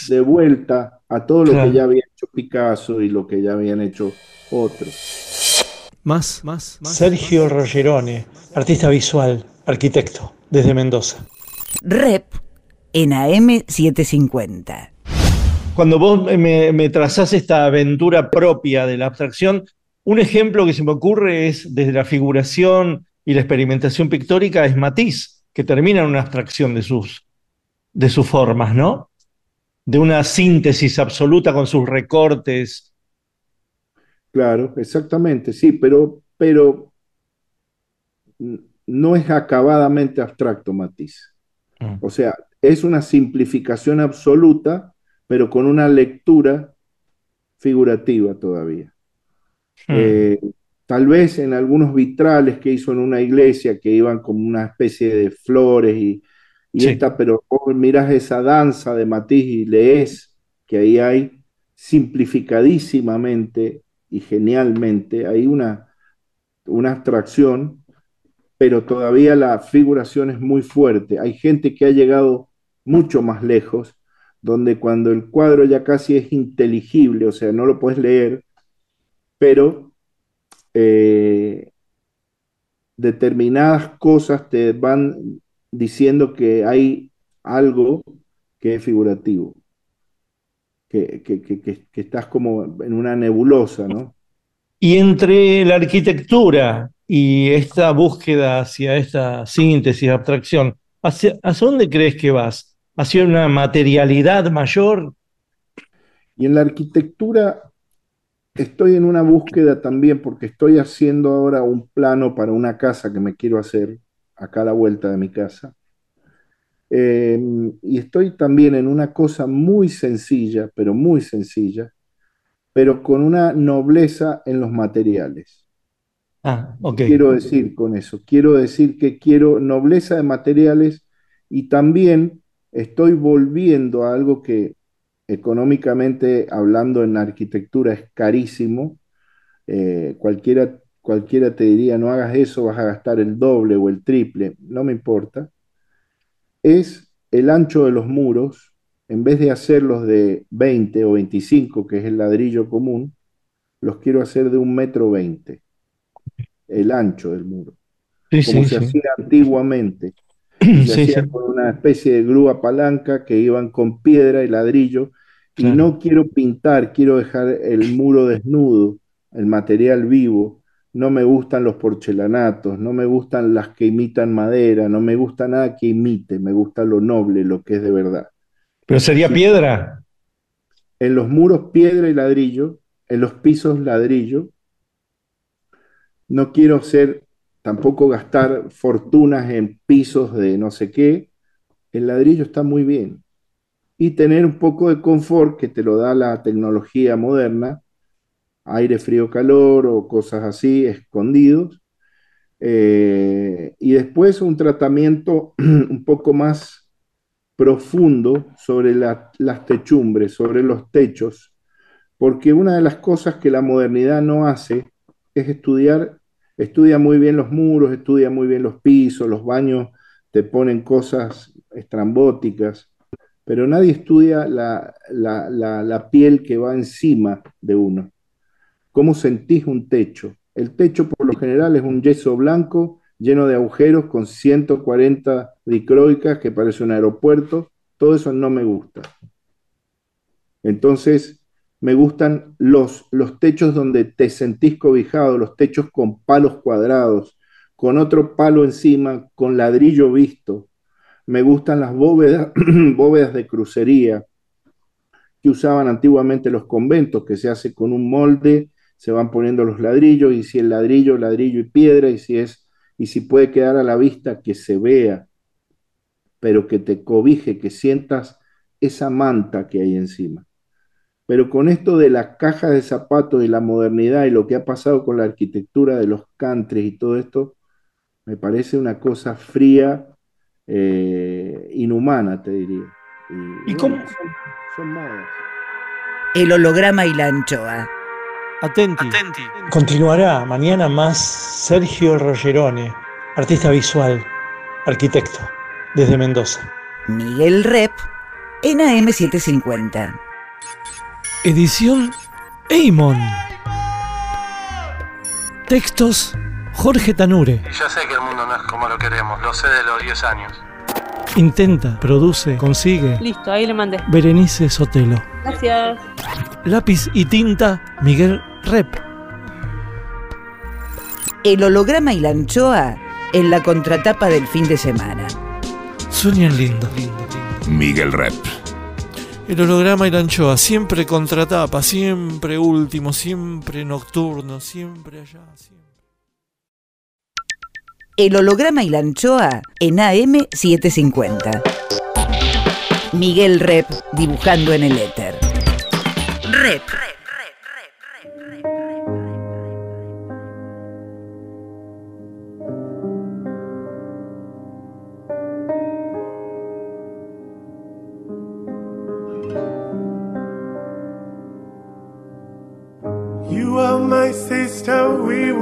de vuelta a todo lo que ya había hecho Picasso y lo que ya habían hecho otros. Más, más, más. Sergio Rogerone, artista visual, arquitecto, desde Mendoza. Rep en AM750. Cuando vos me, me trazás esta aventura propia de la abstracción, un ejemplo que se me ocurre es desde la figuración y la experimentación pictórica es Matisse, que termina en una abstracción de sus, de sus formas, ¿no? De una síntesis absoluta con sus recortes. Claro, exactamente, sí, pero, pero no es acabadamente abstracto Matisse. Mm. O sea, es una simplificación absoluta, pero con una lectura figurativa todavía. Hmm. Eh, tal vez en algunos vitrales que hizo en una iglesia que iban como una especie de flores y, y Sí. esta, pero vos mirás esa danza de matiz y lees que ahí hay simplificadísimamente y genialmente, hay una, una abstracción, pero todavía la figuración es muy fuerte. Hay gente que ha llegado mucho más lejos, donde cuando el cuadro ya casi es inteligible, o sea, no lo puedes leer, pero eh, determinadas cosas te van diciendo que hay algo que es figurativo, que, que, que, que, estás como en una nebulosa, ¿no? Y entre la arquitectura y esta búsqueda hacia esta síntesis, abstracción, ¿hacia, ¿hacia dónde crees que vas? ¿Hacia una materialidad mayor? Y en la arquitectura estoy en una búsqueda también porque estoy haciendo ahora un plano para una casa que me quiero hacer acá a la vuelta de mi casa. Eh, y estoy también en una cosa muy sencilla, pero muy sencilla, pero con una nobleza en los materiales. Ah, ok. ¿Qué quiero decir con eso? Quiero decir que quiero nobleza de materiales y también estoy volviendo a algo que económicamente hablando en arquitectura es carísimo. Eh, cualquiera, cualquiera te diría, no hagas eso, vas a gastar el doble o el triple, no me importa. Es el ancho de los muros, en vez de hacerlos de 20 o 25, que es el ladrillo común, los quiero hacer de un metro veinte, el ancho del muro, Sí, como sí, se sí. hacía antiguamente. Se Sí, hacía sí. con una especie de grúa palanca que iban con piedra y ladrillo. Y Claro. no quiero pintar, quiero dejar el muro desnudo, el material vivo. No me gustan los porcelanatos, no me gustan las que imitan madera, no me gusta nada que imite, me gusta lo noble, lo que es de verdad. Pero sería Sí. piedra. En los muros piedra y ladrillo, en los pisos ladrillo. No quiero ser, tampoco gastar fortunas en pisos de no sé qué. El ladrillo está muy bien. Y tener un poco de confort que te lo da la tecnología moderna, aire, frío, calor o cosas así, escondidos. Eh, y después un tratamiento (clears throat) un poco más profundo sobre la- las techumbres, sobre los techos, porque una de las cosas que la modernidad no hace es estudiar, estudia muy bien los muros, estudia muy bien los pisos, los baños te ponen cosas estrambóticas, pero nadie estudia la, la- la- piel que va encima de uno. ¿Cómo sentís un techo? El techo por lo general es un yeso blanco lleno de agujeros con 140 dicroicas que parece un aeropuerto. Todo eso no me gusta. Entonces, me gustan los, los techos donde te sentís cobijado, los techos con palos cuadrados, con otro palo encima, con ladrillo visto. Me gustan las bóvedas, (clears throat) bóvedas de crucería que usaban antiguamente los conventos, que se hace con un molde, se van poniendo los ladrillos, y si el ladrillo, ladrillo y piedra, y si es, y si puede quedar a la vista, que se vea, pero que te cobije, que sientas esa manta que hay encima. Pero con esto de las cajas de zapatos y la modernidad y lo que ha pasado con la arquitectura de los countries y todo esto, me parece una cosa fría, eh, inhumana, te diría. Y, ¿Y bueno, cómo? son, son modas. El holograma y la anchoa. Atenti. Continuará mañana más Sergio Rogerone, artista visual, arquitecto, desde Mendoza. Miguel Rep en AM750. Edición Eimon. Textos Jorge Tanure. Ya sé que el mundo no es como lo queremos, lo sé de los 10 años. Intenta, produce, consigue. Listo, ahí le mandé. Berenice Sotelo. Gracias. Lápiz y tinta Miguel Rep. El holograma y la anchoa en la contratapa del fin de semana. Sueñan lindo. Miguel Rep. El holograma y la anchoa, siempre contratapa, siempre último, siempre nocturno, siempre allá. Siempre. El holograma y la anchoa en AM750. Miguel Rep dibujando en el éter. Rep.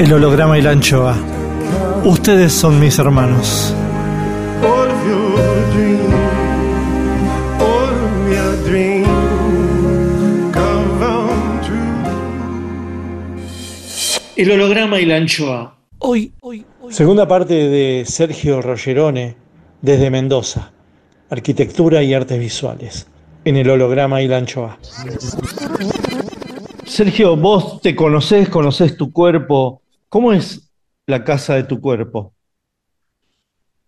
El holograma y la anchoa. Ustedes son mis hermanos. El holograma y la anchoa. Hoy, hoy, hoy. Segunda parte de Sergio Rogerone desde Mendoza. Arquitectura y artes visuales. En el holograma y la anchoa. Sergio, vos te conocés, conocés tu cuerpo. ¿Cómo es la casa de tu cuerpo?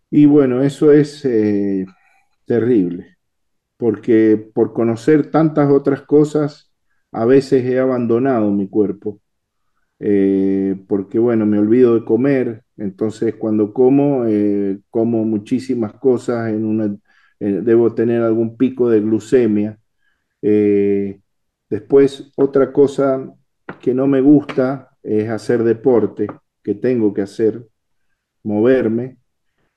Y bueno, eso es eh, terrible, porque por conocer tantas otras cosas, a veces he abandonado mi cuerpo, eh, porque bueno, me olvido de comer, entonces cuando como, eh, como muchísimas cosas, en una, debo tener algún pico de glucemia. Después, otra cosa que no me gusta es hacer deporte, que tengo que hacer, moverme.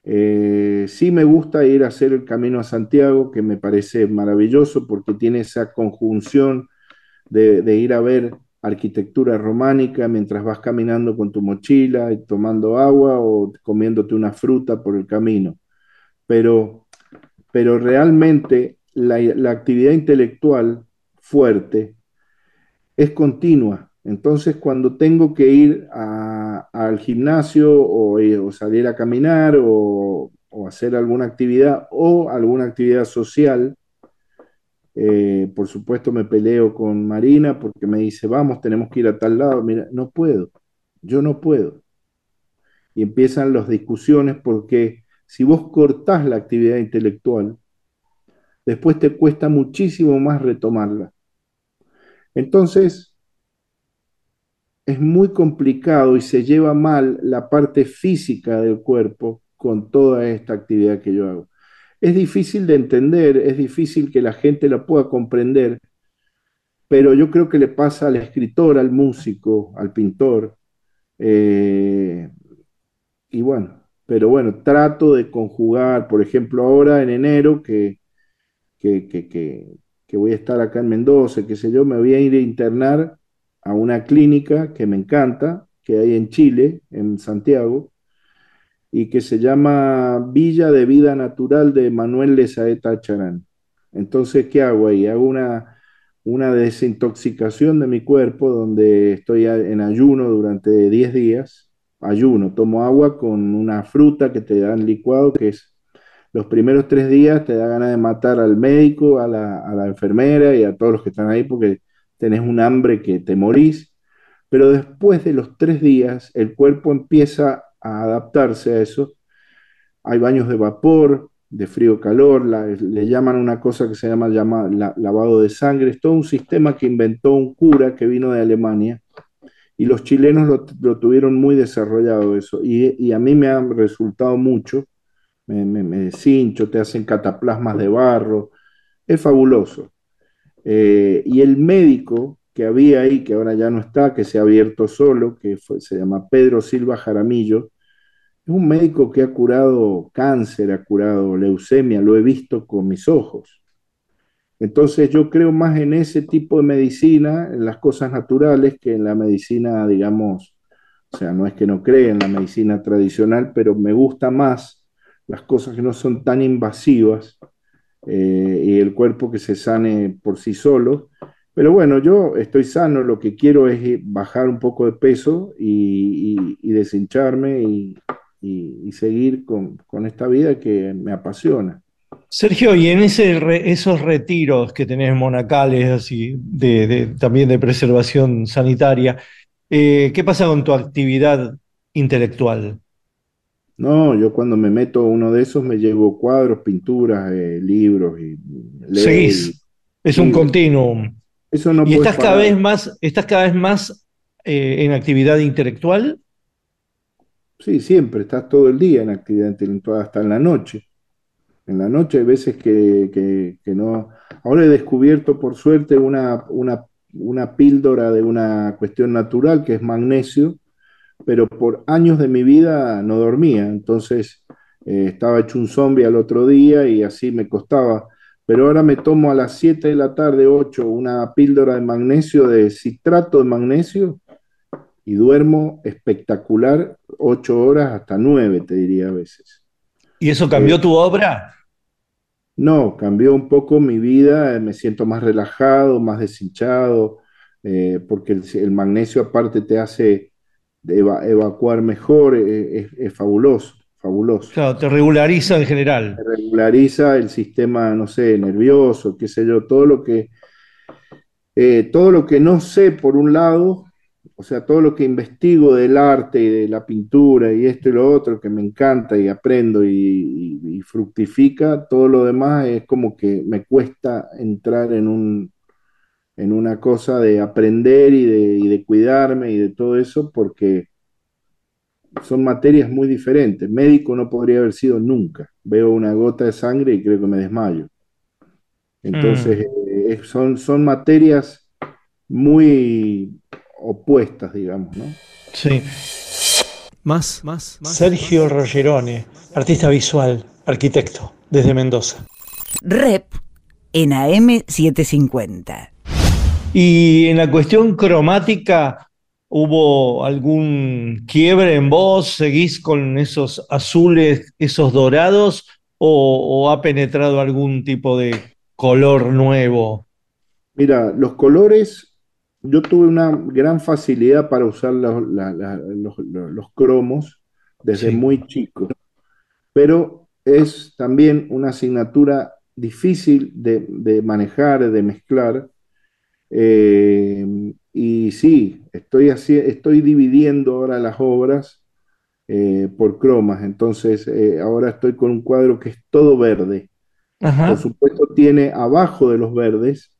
Eh, sí me gusta ir a hacer el Camino a Santiago, que me parece maravilloso porque tiene esa conjunción de, de ir a ver arquitectura románica mientras vas caminando con tu mochila y tomando agua o comiéndote una fruta por el camino. Pero, pero realmente la, la actividad intelectual fuerte es continua. Entonces, cuando tengo que ir al gimnasio o, eh, o salir a caminar o, o hacer alguna actividad o alguna actividad social, eh, por supuesto me peleo con Marina porque me dice, vamos, tenemos que ir a tal lado. Mira, no puedo, yo no puedo. Y empiezan las discusiones porque si vos cortás la actividad intelectual, después te cuesta muchísimo más retomarla. Entonces, es muy complicado y se lleva mal la parte física del cuerpo con toda esta actividad que yo hago. Es difícil de entender, es difícil que la gente lo pueda comprender, pero yo creo que le pasa al escritor, al músico, al pintor. eh, y bueno, pero bueno, trato de conjugar, por ejemplo, ahora en enero que, que, que, que, que voy a estar acá en Mendoza, qué sé yo, me voy a ir a internar a una clínica que me encanta, que hay en Chile, en Santiago, y que se llama Villa de Vida Natural de Manuel Lezaeta Charán. Entonces, ¿qué hago ahí? Hago una, una desintoxicación de mi cuerpo donde estoy en ayuno durante 10 días. Ayuno, tomo agua con una fruta que te dan licuado, que es los primeros tres días te da ganas de matar al médico, a la, a la enfermera y a todos los que están ahí porque tenés un hambre que te morís. Pero después de los tres días, el cuerpo empieza a adaptarse a eso. Hay baños de vapor, de frío-calor, le llaman una cosa que se llama, llama la- lavado de sangre. Es todo un sistema que inventó un cura que vino de Alemania y los chilenos lo, lo tuvieron muy desarrollado eso. Y, a mí me ha resultado mucho. Me, me, me deshincho, te hacen cataplasmas de barro. Es fabuloso. Eh, y el médico que había ahí, que ahora ya no está, que se ha abierto solo, que se llama Pedro Silva Jaramillo, es un médico que ha curado cáncer, ha curado leucemia, lo he visto con mis ojos. Entonces yo creo más en ese tipo de medicina, en las cosas naturales, que en la medicina, digamos, o sea, no es que no crea en la medicina tradicional, pero me gusta más las cosas que no son tan invasivas eh, y el cuerpo que se sane por sí solo. Pero bueno, yo estoy sano, lo que quiero es eh, bajar un poco de peso y, y- y deshincharme y, seguir con, con esta vida que me apasiona. Sergio, y en ese esos retiros que tenés monacales, así, también de preservación sanitaria, eh, ¿qué pasa con tu actividad intelectual? No, yo cuando me meto a uno de esos me llevo cuadros, pinturas, eh, libros y leo. Y- es un sí, continuum. Eso no ¿Y estás cada vez más, estás cada vez más eh, en actividad intelectual? Sí, siempre, estás todo el día en actividad intelectual, hasta en la noche. En la noche hay veces que, que- que no. Ahora he descubierto, por suerte, una, una, una píldora de una cuestión natural que es magnesio, pero por años de mi vida no dormía. Entonces eh, estaba hecho un zombie al otro día y así me costaba. Pero ahora me tomo a las 7 de la tarde, 8, una píldora de magnesio, de citrato de magnesio, y duermo espectacular, 8 horas hasta 9, te diría a veces. ¿Y eso cambió Eh, tu obra? No, cambió un poco mi vida, eh, me siento más relajado, más deshinchado, eh, porque el, el magnesio aparte te hace eva- evacuar mejor, eh, es, es fabuloso, fabuloso. Claro, te regulariza en general. Regulariza el sistema, no sé, nervioso, qué sé yo, todo lo que, eh, todo lo que no sé por un lado, o sea, todo lo que investigo del arte y de la pintura y esto y lo otro, que me encanta y aprendo y, y- y fructifica, todo lo demás es como que me cuesta entrar en un, en una cosa de aprender y de, y de cuidarme y de todo eso, porque son materias muy diferentes. Médico no podría haber sido nunca. Veo una gota de sangre y creo que me desmayo. Entonces, eh, eh, son, son materias muy opuestas, digamos, ¿no? Sí. Más, más, más. Sergio Rogerone, artista visual, arquitecto, desde Mendoza. Rep en AM750. Y en la cuestión cromática, ¿hubo algún quiebre en vos? ¿Seguís con esos azules, esos dorados? ¿O, o ha penetrado algún tipo de color nuevo? Mira, los colores, yo tuve una gran facilidad para usar los, la- la- los- los- los cromos desde Sí. muy chico, pero es también una asignatura difícil de, de manejar, de mezclar. Eh, y sí, estoy, así, estoy dividiendo ahora las obras eh, por cromas, entonces eh, ahora estoy con un cuadro que es todo verde. Por supuesto, tiene abajo de los verdes,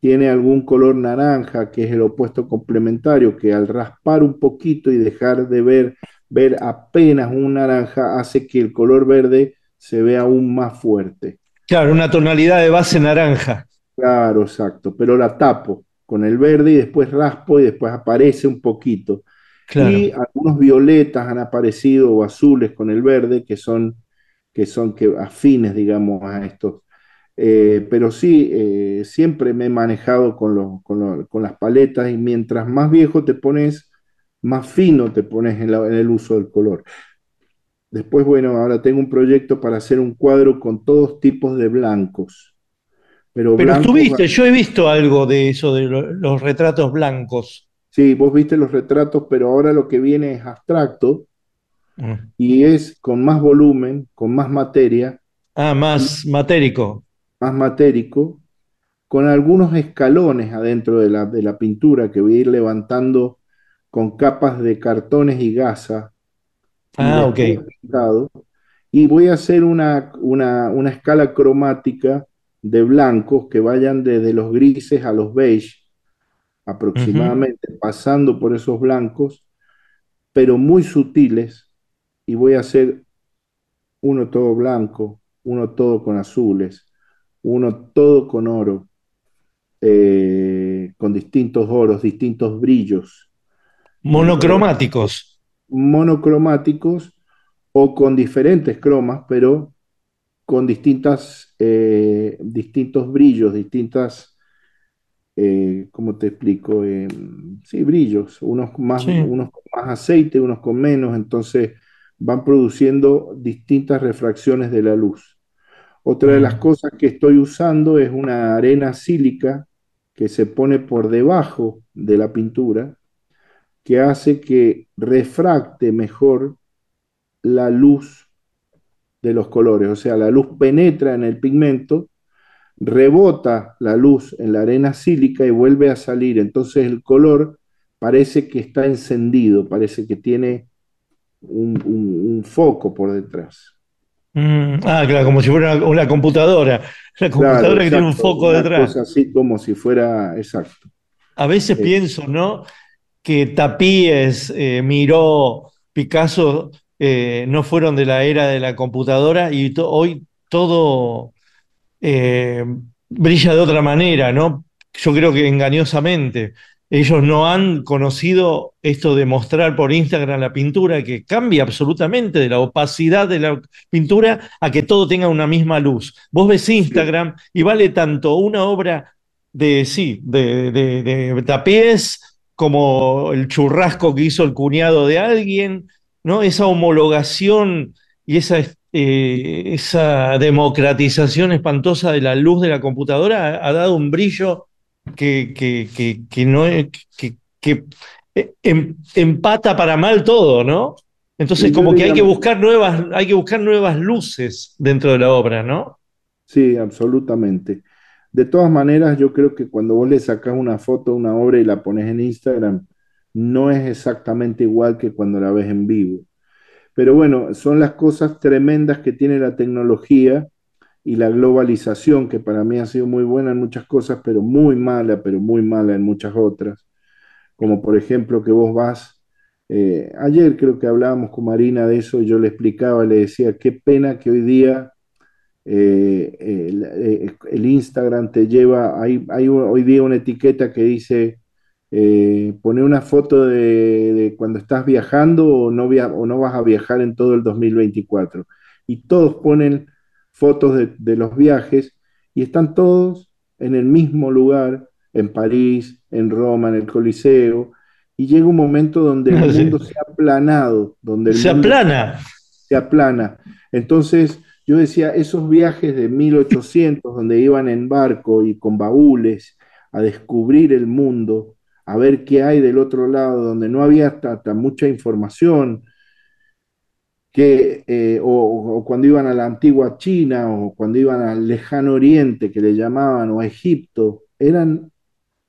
tiene algún color naranja, que es el opuesto complementario, que al raspar un poquito y dejar de ver, ver apenas un naranja, hace que el color verde se vea aún más fuerte. Claro, una tonalidad de base naranja. Claro, exacto, pero la tapo con el verde y después raspo y después aparece un poquito. Claro. Y algunos violetas han aparecido o azules con el verde que son, que son que afines, digamos, a estos. Eh, pero sí, eh, siempre me he manejado con, los- con, con las paletas y mientras más viejo te pones, más fino te pones en, la- en el uso del color. Después, bueno, ahora tengo un proyecto para hacer un cuadro con todos tipos de blancos. Pero, Pero yo he visto algo de eso, de lo- los retratos blancos. sí, vos viste los retratos, pero ahora lo que viene es abstracto Mm. y es con más volumen, con más materia, Ah, más matérico. más matérico, con algunos escalones adentro de la, de la pintura que voy a ir levantando con capas de cartones y gasa. y Ah, después ok. pintado. Y voy a hacer una, una, una escala cromática de blancos que vayan desde los grises a los beige aproximadamente, pasando por esos blancos, pero muy sutiles. Y voy a hacer uno todo blanco, uno todo con azules, uno todo con oro, eh, con distintos oros, distintos brillos, Monocromáticos. monocromáticos o con diferentes cromas, pero con distintas, eh, distintos brillos, distintas, eh, ¿cómo te explico? Eh, sí, brillos, unos más, Sí. unos con más aceite, unos con menos, entonces van produciendo distintas refracciones de la luz. Otra de las cosas que estoy usando es una arena sílica que se pone por debajo de la pintura que hace que refracte mejor la luz de los colores, o sea, la luz penetra en el pigmento, rebota la luz en la arena sílica y vuelve a salir, entonces el color parece que está encendido, parece que tiene un, un- un foco por detrás. Mm, ah, claro, como si fuera una, una computadora. La computadora Claro, que tiene un foco una detrás. cosa así como si fuera, exacto. A veces Eh. pienso, ¿no? Que Tapíes, eh, Miró, Picasso eh, no fueron de la era de la computadora y to- hoy todo eh, brilla de otra manera, ¿no? Yo creo que engañosamente. Ellos no han conocido esto de mostrar por Instagram la pintura que cambia absolutamente de la opacidad de la pintura a que todo tenga una misma luz. Vos ves Instagram y vale tanto una obra de, sí, de, de, de tapiés como el churrasco que hizo el cuñado de alguien, ¿no? Esa homologación y esa, eh, esa democratización espantosa de la luz de la computadora ha, ha dado un brillo que, que, que, que no que, que em- empata para mal todo, ¿no? Entonces, como que hay que buscar nuevas, hay que buscar nuevas luces dentro de la obra, ¿no? Sí, absolutamente. De todas maneras, yo creo que cuando vos le sacás una foto a una obra y la pones en Instagram, no es exactamente igual que cuando la ves en vivo. Pero bueno, son las cosas tremendas que tiene la tecnología y la globalización, que para mí ha sido muy buena en muchas cosas, pero muy mala, pero muy mala en muchas otras. Como por ejemplo que vos vas, eh, ayer creo que hablábamos con Marina de eso, y yo le explicaba, le decía, qué pena que hoy día eh, el, eh, el Instagram te lleva, hay hoy día una etiqueta que dice, eh, pone una foto de, de cuando estás viajando o no, via- o no vas a viajar en todo el 2024. Y todos ponen fotos de, de los viajes y están todos en el mismo lugar, en París, en Roma, en el Coliseo, y llega un momento donde el (laughs) mundo se ha aplanado, donde el Se mundo aplana. se aplana. Entonces, yo decía, esos viajes de 1800, donde iban en barco y con baúles a descubrir el mundo, a ver qué hay del otro lado, donde no había hasta, hasta mucha información, que, eh, o, o cuando iban a la antigua China, o cuando iban al lejano oriente, que le llamaban, o a Egipto, eran,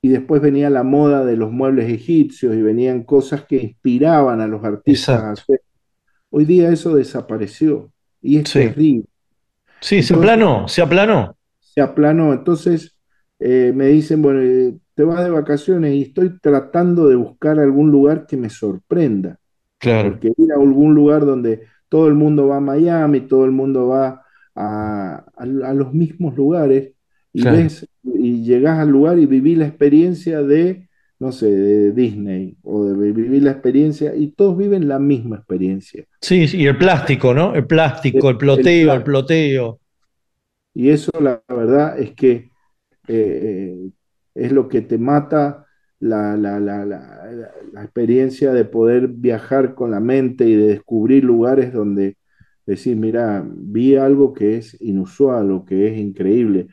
y después venía la moda de los muebles egipcios, y venían cosas que inspiraban a los artistas a Exacto. hacer. Hoy día eso desapareció y es Sí. terrible. Sí, se aplanó, se aplanó. Se aplanó. Entonces eh, me dicen, bueno, eh, te vas de vacaciones y estoy tratando de buscar algún lugar que me sorprenda. Claro. Porque ir a algún lugar donde todo el mundo va a Miami, todo el mundo va a, a- a los mismos lugares y Claro. ves y llegas al lugar y viví la experiencia de, no sé, de Disney o de vivir la experiencia y todos viven la misma experiencia. Sí, sí, y el plástico, ¿no? El plástico, el El- ploteo, el el ploteo. Y eso la verdad es que eh, eh, es lo que te mata la, la- la- la- experiencia de poder viajar con la mente y de descubrir lugares donde decís, mira, vi algo que es inusual o que es increíble,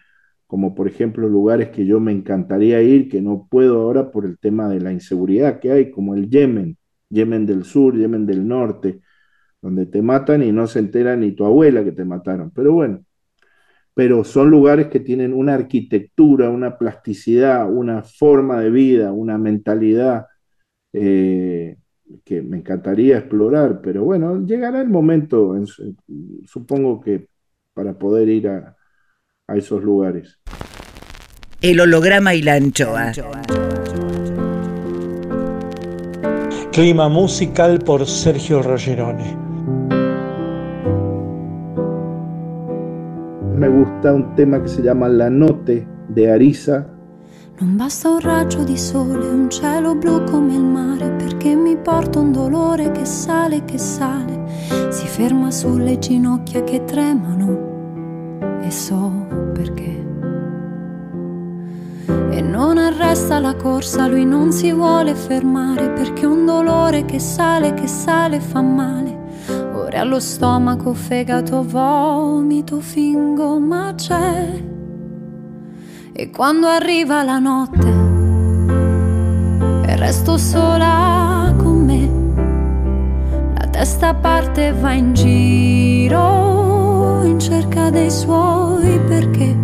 como por ejemplo lugares que yo me encantaría ir, que no puedo ahora por el tema de la inseguridad que hay, como el Yemen, Yemen del Sur, Yemen del Norte, donde te matan y no se entera ni tu abuela que te mataron. Pero bueno pero son lugares que tienen una arquitectura, una plasticidad, una forma de vida, una mentalidad eh, que me encantaría explorar, pero bueno, llegará el momento, en su- supongo que para poder ir a, a esos lugares. El holograma y la anchoa. Clima musical por Sergio Rogerone. Me gusta un tema que se llama La Note de Arisa, Non basta un raggio di sole, un cielo blu come il mare, perché mi porta un dolore che sale, che sale, si ferma sulle ginocchia che tremano e so perché. E non arresta la corsa, lui non si vuole fermare, perché un dolore che sale, che sale fa male. Ora allo stomaco, fegato, vomito, fingo, ma c'è. E quando arriva la notte e resto sola con me, la testa parte e va in giro in cerca dei suoi perché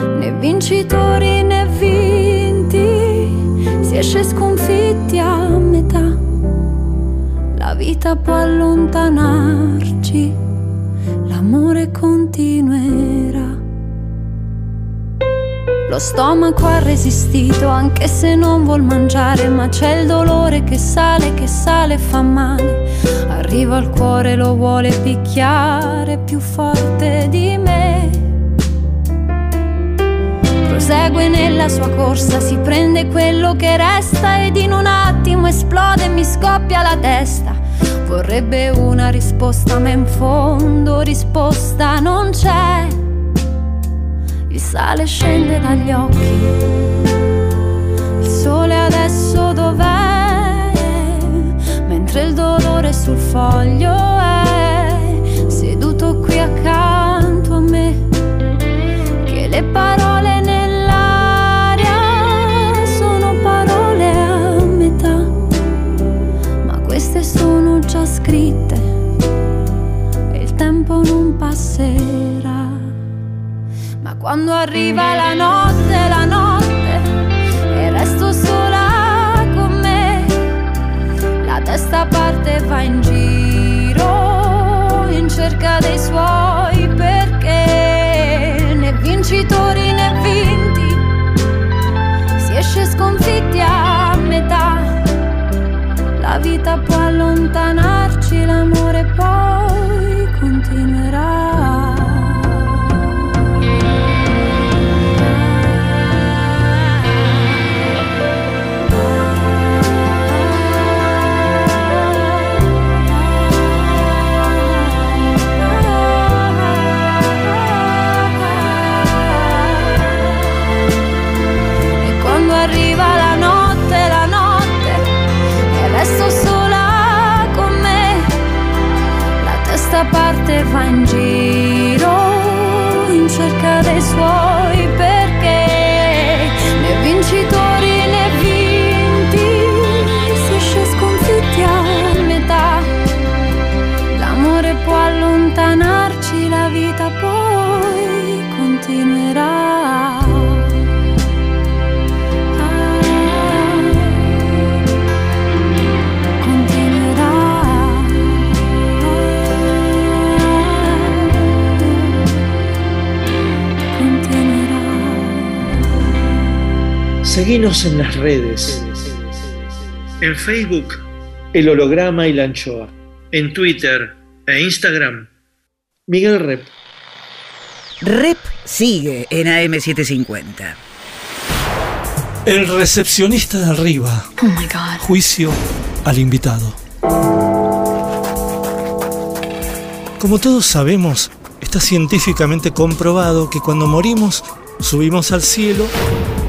né vincitori né vinti si esce sconfitti a metà. La vita può allontanarci, l'amore continuerà. Lo stomaco ha resistito anche se non vuol mangiare, ma c'è il dolore che sale, che sale e fa male. Arriva al cuore, lo vuole picchiare più forte di me. Prosegue nella sua corsa, si prende quello che resta ed in un attimo esplode e mi scoppia la testa. Vorrebbe una risposta, ma in fondo risposta non c'è. Il sale scende dagli occhi. Il sole adesso dov'è? Mentre il dolore sul foglio è seduto qui accanto a me. Che le parole Queste sono già scritte e il tempo non passerà. Ma quando arriva la notte, la notte, e resto sola con me, la testa parte e va in giro in cerca dei suoi Seguinos en las redes. En Facebook, El Holograma y la Anchoa. En Twitter e Instagram, Miguel Rep. Rep sigue en AM750. El recepcionista de arriba. Oh my god. Juicio al invitado. Como todos sabemos, está científicamente comprobado que cuando morimos, subimos al cielo,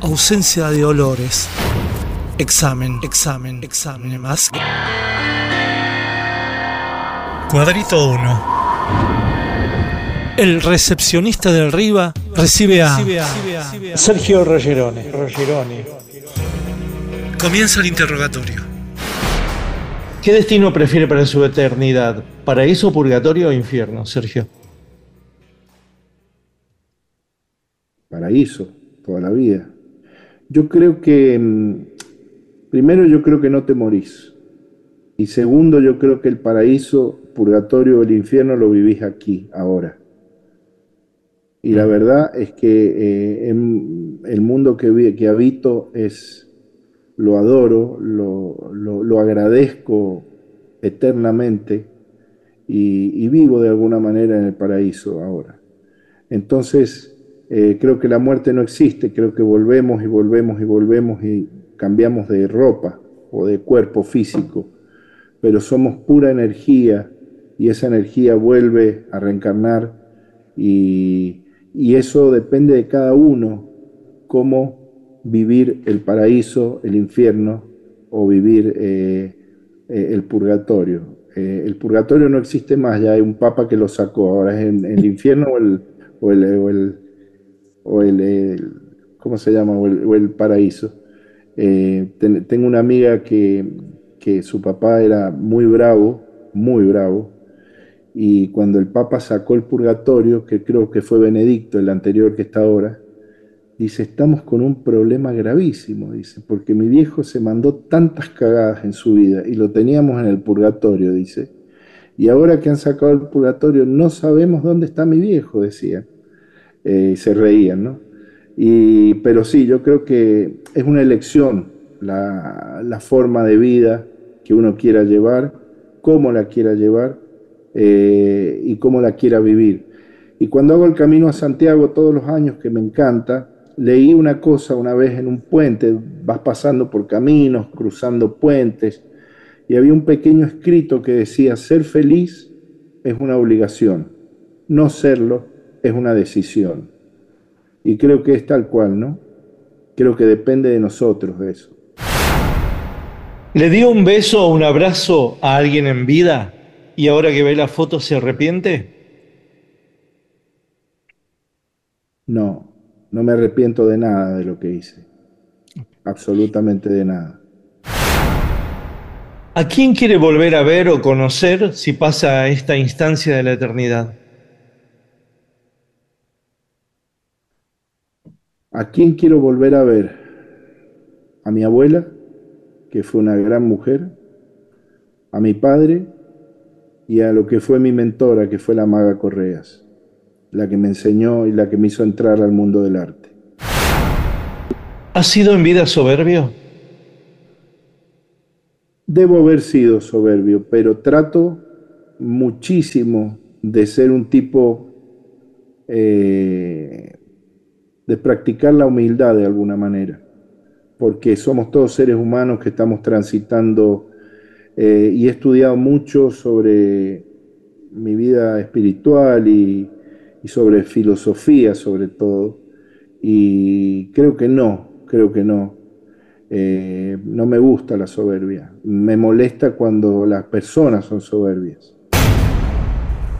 ausencia de olores. Examen, examen, examen más. Cuadrito 1. El recepcionista de arriba recibe a Sergio Rogerone. Rogerone. Comienza el interrogatorio. ¿Qué destino prefiere para su eternidad? ¿Paraíso, purgatorio o infierno, Sergio? paraíso toda la vida. Yo creo que, mm, primero yo creo que no te morís. Y segundo, yo creo que el paraíso, purgatorio el infierno lo vivís aquí, ahora. Y la verdad es que eh, en el mundo que, habito es, lo adoro, lo, lo- lo agradezco eternamente y, y vivo de alguna manera en el paraíso ahora. Entonces, Eh, creo que la muerte no existe, creo que volvemos y volvemos y volvemos y cambiamos de ropa o de cuerpo físico, pero somos pura energía y esa energía vuelve a reencarnar y, y eso depende de cada uno, cómo vivir el paraíso, el infierno o vivir eh, eh, el purgatorio. El purgatorio no existe más, ya hay un papa que lo sacó, ahora es el infierno o el, o el, ¿cómo se llama? O el, paraíso. tengo una amiga que, que su papá era muy bravo, muy bravo, y cuando el Papa sacó el purgatorio, que creo que fue Benedicto, el anterior que está ahora, dice, estamos con un problema gravísimo, dice, porque mi viejo se mandó tantas cagadas en su vida y lo teníamos en el purgatorio, dice, y ahora que han sacado el purgatorio no sabemos dónde está mi viejo, decía. Eh, se reían, ¿no? Y, pero sí, yo creo que es una elección la, la forma de vida que uno quiera llevar, cómo la quiera llevar eh, y cómo la quiera vivir. Y cuando hago el camino a Santiago todos los años, que me encanta, leí una cosa una vez en un puente, vas pasando por caminos, cruzando puentes, y había un pequeño escrito que decía, ser feliz es una obligación, no serlo es una decisión. Y creo que es tal cual, ¿no? Creo que depende de nosotros eso. ¿Le dio un beso o un abrazo a alguien en vida? y ahora que ve la foto se arrepiente? No, no me arrepiento de nada de lo que hice. Absolutamente de nada. ¿A quién quiere volver a ver o conocer si pasa a esta instancia de la eternidad? ¿A quién quiero volver a ver? A mi abuela, que fue una gran mujer, a mi padre, y a lo que fue mi mentora, que fue la maga Correas, la que me enseñó y la que me hizo entrar al mundo del arte. ¿Has sido en vida soberbio? Debo haber sido soberbio, pero trato muchísimo de ser un tipo, eh, de practicar la humildad de alguna manera, porque somos todos seres humanos que estamos transitando eh, y he estudiado mucho sobre mi vida espiritual y, sobre filosofía sobre todo, y creo que no, creo que no. Eh, no me gusta la soberbia, me molesta cuando las personas son soberbias.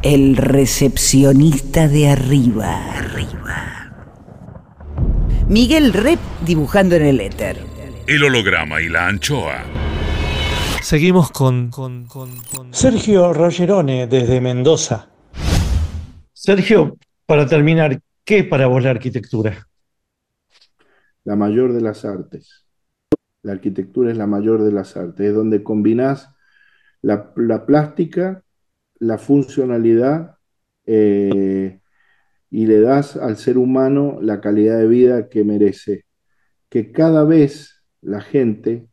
El recepcionista de arriba. arriba. Miguel Rep dibujando en el éter. El holograma y la anchoa. Seguimos con, Sergio Rogerone desde Mendoza. Sergio, para terminar, ¿qué es para vos la arquitectura? La mayor de las artes. La arquitectura es la mayor de las artes, es donde combinás la, plástica, la funcionalidad eh, y le das al ser humano la calidad de vida que merece. Que cada vez la gente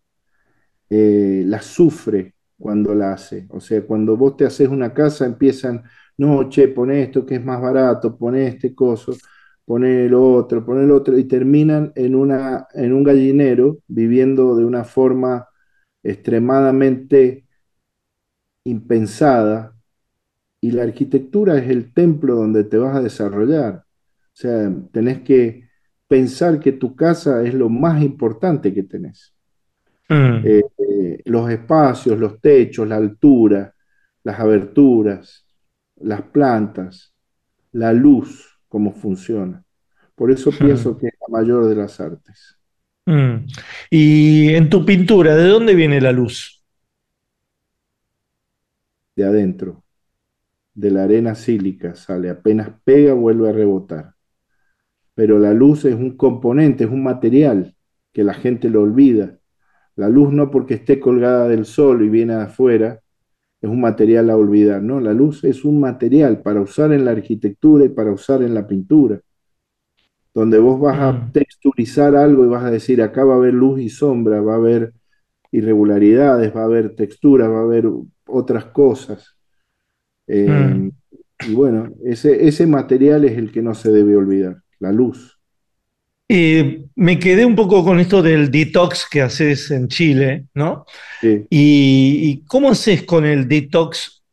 eh, la sufre cuando la hace. O sea, cuando vos te haces una casa, empiezan, no, che, pone esto que es más barato, pone este coso, pone el otro, pone el otro, y terminan en, una, en un gallinero viviendo de una forma extremadamente impensada. Y la arquitectura es el templo donde te vas a desarrollar. O sea, tenés que pensar que tu casa es lo más importante que tenés. Mm. Eh, eh, los espacios, los techos, la altura, las aberturas, las plantas, la luz, cómo funciona. Por eso mm. pienso que es la mayor de las artes. Mm. Y en tu pintura, ¿de dónde viene la luz? De adentro, de la arena sílica sale, apenas pega, vuelve a rebotar. Pero la luz es un componente, es un material que la gente lo olvida la luz no porque esté colgada del sol y viene afuera, es un material a olvidar, no, la luz es un material para usar en la arquitectura y para usar en la pintura, donde vos vas a mm. texturizar algo y vas a decir, acá va a haber luz y sombra, va a haber irregularidades, va a haber textura, va a haber otras cosas. Eh, mm. Y bueno, ese, ese material es el que no se debe olvidar, la luz. Eh, me quedé un poco con esto del detox que haces en Chile, ¿no? Sí. Y, y cómo haces con el detox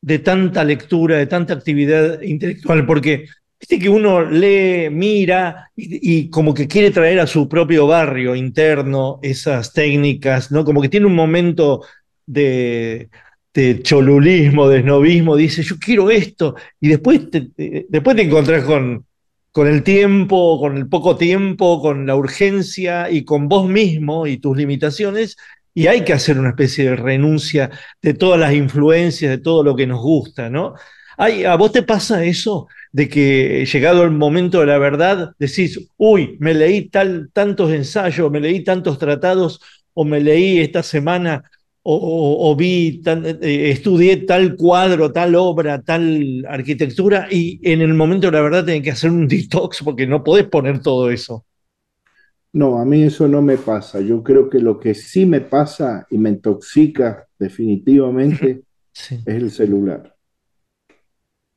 de tanta lectura, de tanta actividad intelectual? Porque viste que uno lee, mira y, y como que quiere traer a su propio barrio interno esas técnicas, ¿no? Como que tiene un momento de, de cholulismo, de snobismo, dice, yo quiero esto, y después te, te- después te encontrás con, con el tiempo, con el poco tiempo, con la urgencia y con vos mismo y tus limitaciones, y hay que hacer una especie de renuncia de todas las influencias, de todo lo que nos gusta, ¿no? Ay, ¿A vos te pasa eso de que llegado el momento de la verdad decís, uy, me leí tal, tantos ensayos, me leí tantos tratados, o me leí esta semana o, o- o vi, tan- eh, estudié tal cuadro, tal obra, tal arquitectura, y en el momento la verdad tenés que hacer un detox porque no podés poner todo eso. No, a mí eso no me pasa. Yo creo que lo que sí me pasa y me intoxica definitivamente (laughs) Sí. es el celular.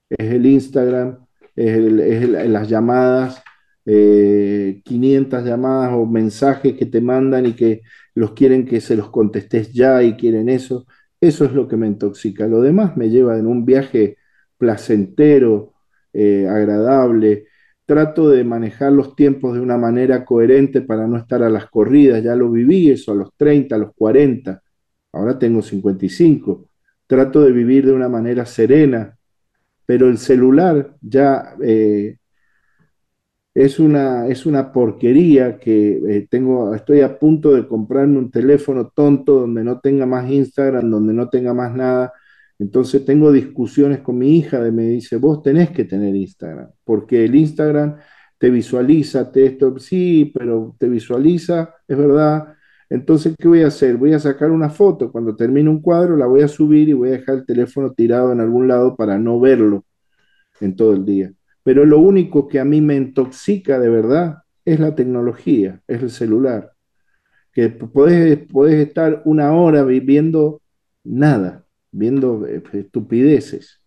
Es el Instagram, es, el- es el- las llamadas, eh, 500 llamadas o mensajes que te mandan y que los quieren que se los contestes ya y quieren eso. Eso es lo que me intoxica. Lo demás me lleva en un viaje placentero, eh, agradable. Trato de manejar los tiempos de una manera coherente para no estar a las corridas. Ya lo viví eso a los 30, a los 40. Ahora tengo 55. Trato de vivir de una manera serena, pero el celular ya eh, es una, es una porquería que eh, tengo, estoy a punto de comprarme un teléfono tonto donde no tenga más Instagram, donde no tenga más nada. Entonces tengo discusiones con mi hija de me dice, vos tenés que tener Instagram, porque el Instagram te visualiza, te esto, sí, pero te visualiza, es verdad. Entonces, ¿qué voy a hacer? Voy a sacar una foto, cuando termine un cuadro la voy a subir y voy a dejar el teléfono tirado en algún lado para no verlo en todo el día. Pero lo único que a mí me intoxica de verdad es la tecnología, es el celular. Que podés, podés estar una hora viendo nada, viendo eh, estupideces,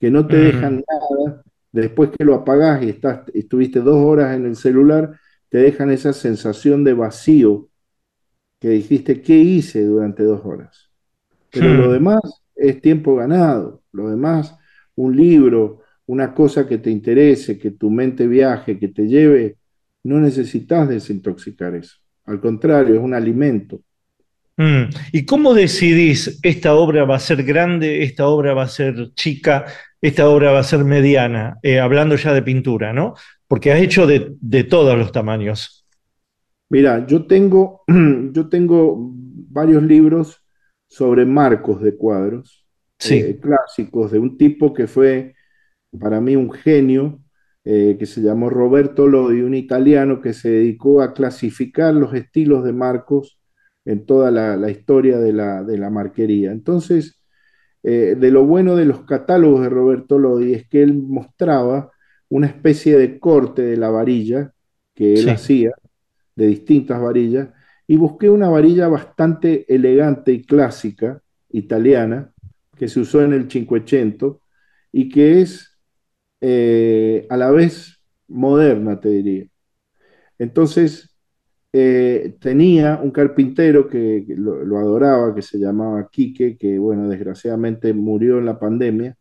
que no te dejan nada. Después que lo apagás y estás, estuviste dos horas en el celular, te dejan esa sensación de vacío que dijiste, ¿qué hice durante dos horas? Pero lo Hmm. demás es tiempo ganado. Lo demás, un libro, una cosa que te interese, que tu mente viaje, que te lleve, no necesitas desintoxicar eso. Al contrario, es un alimento. Mm. ¿Y cómo decidís esta obra va a ser grande, esta obra va a ser chica, esta obra va a ser mediana? Eh, hablando ya de pintura, ¿no? Porque has hecho de, de todos los tamaños. Mira, yo tengo, (clears throat) yo tengo varios libros sobre marcos de cuadros Sí. eh, clásicos de un tipo que fue para mí un genio, eh, que se llamó Roberto Lodi, un italiano que se dedicó a clasificar los estilos de marcos en toda la, la historia de la, de la marquería. Entonces, eh, de lo bueno de los catálogos de Roberto Lodi es que él mostraba una especie de corte de la varilla que él Sí. hacía, de distintas varillas, y busqué una varilla bastante elegante y clásica, italiana, que se usó en el Cinquecento y que es eh, a la vez moderna, te diría. Entonces, eh, tenía un carpintero que, lo, adoraba, que se llamaba Quique, que bueno, desgraciadamente murió en la pandemia,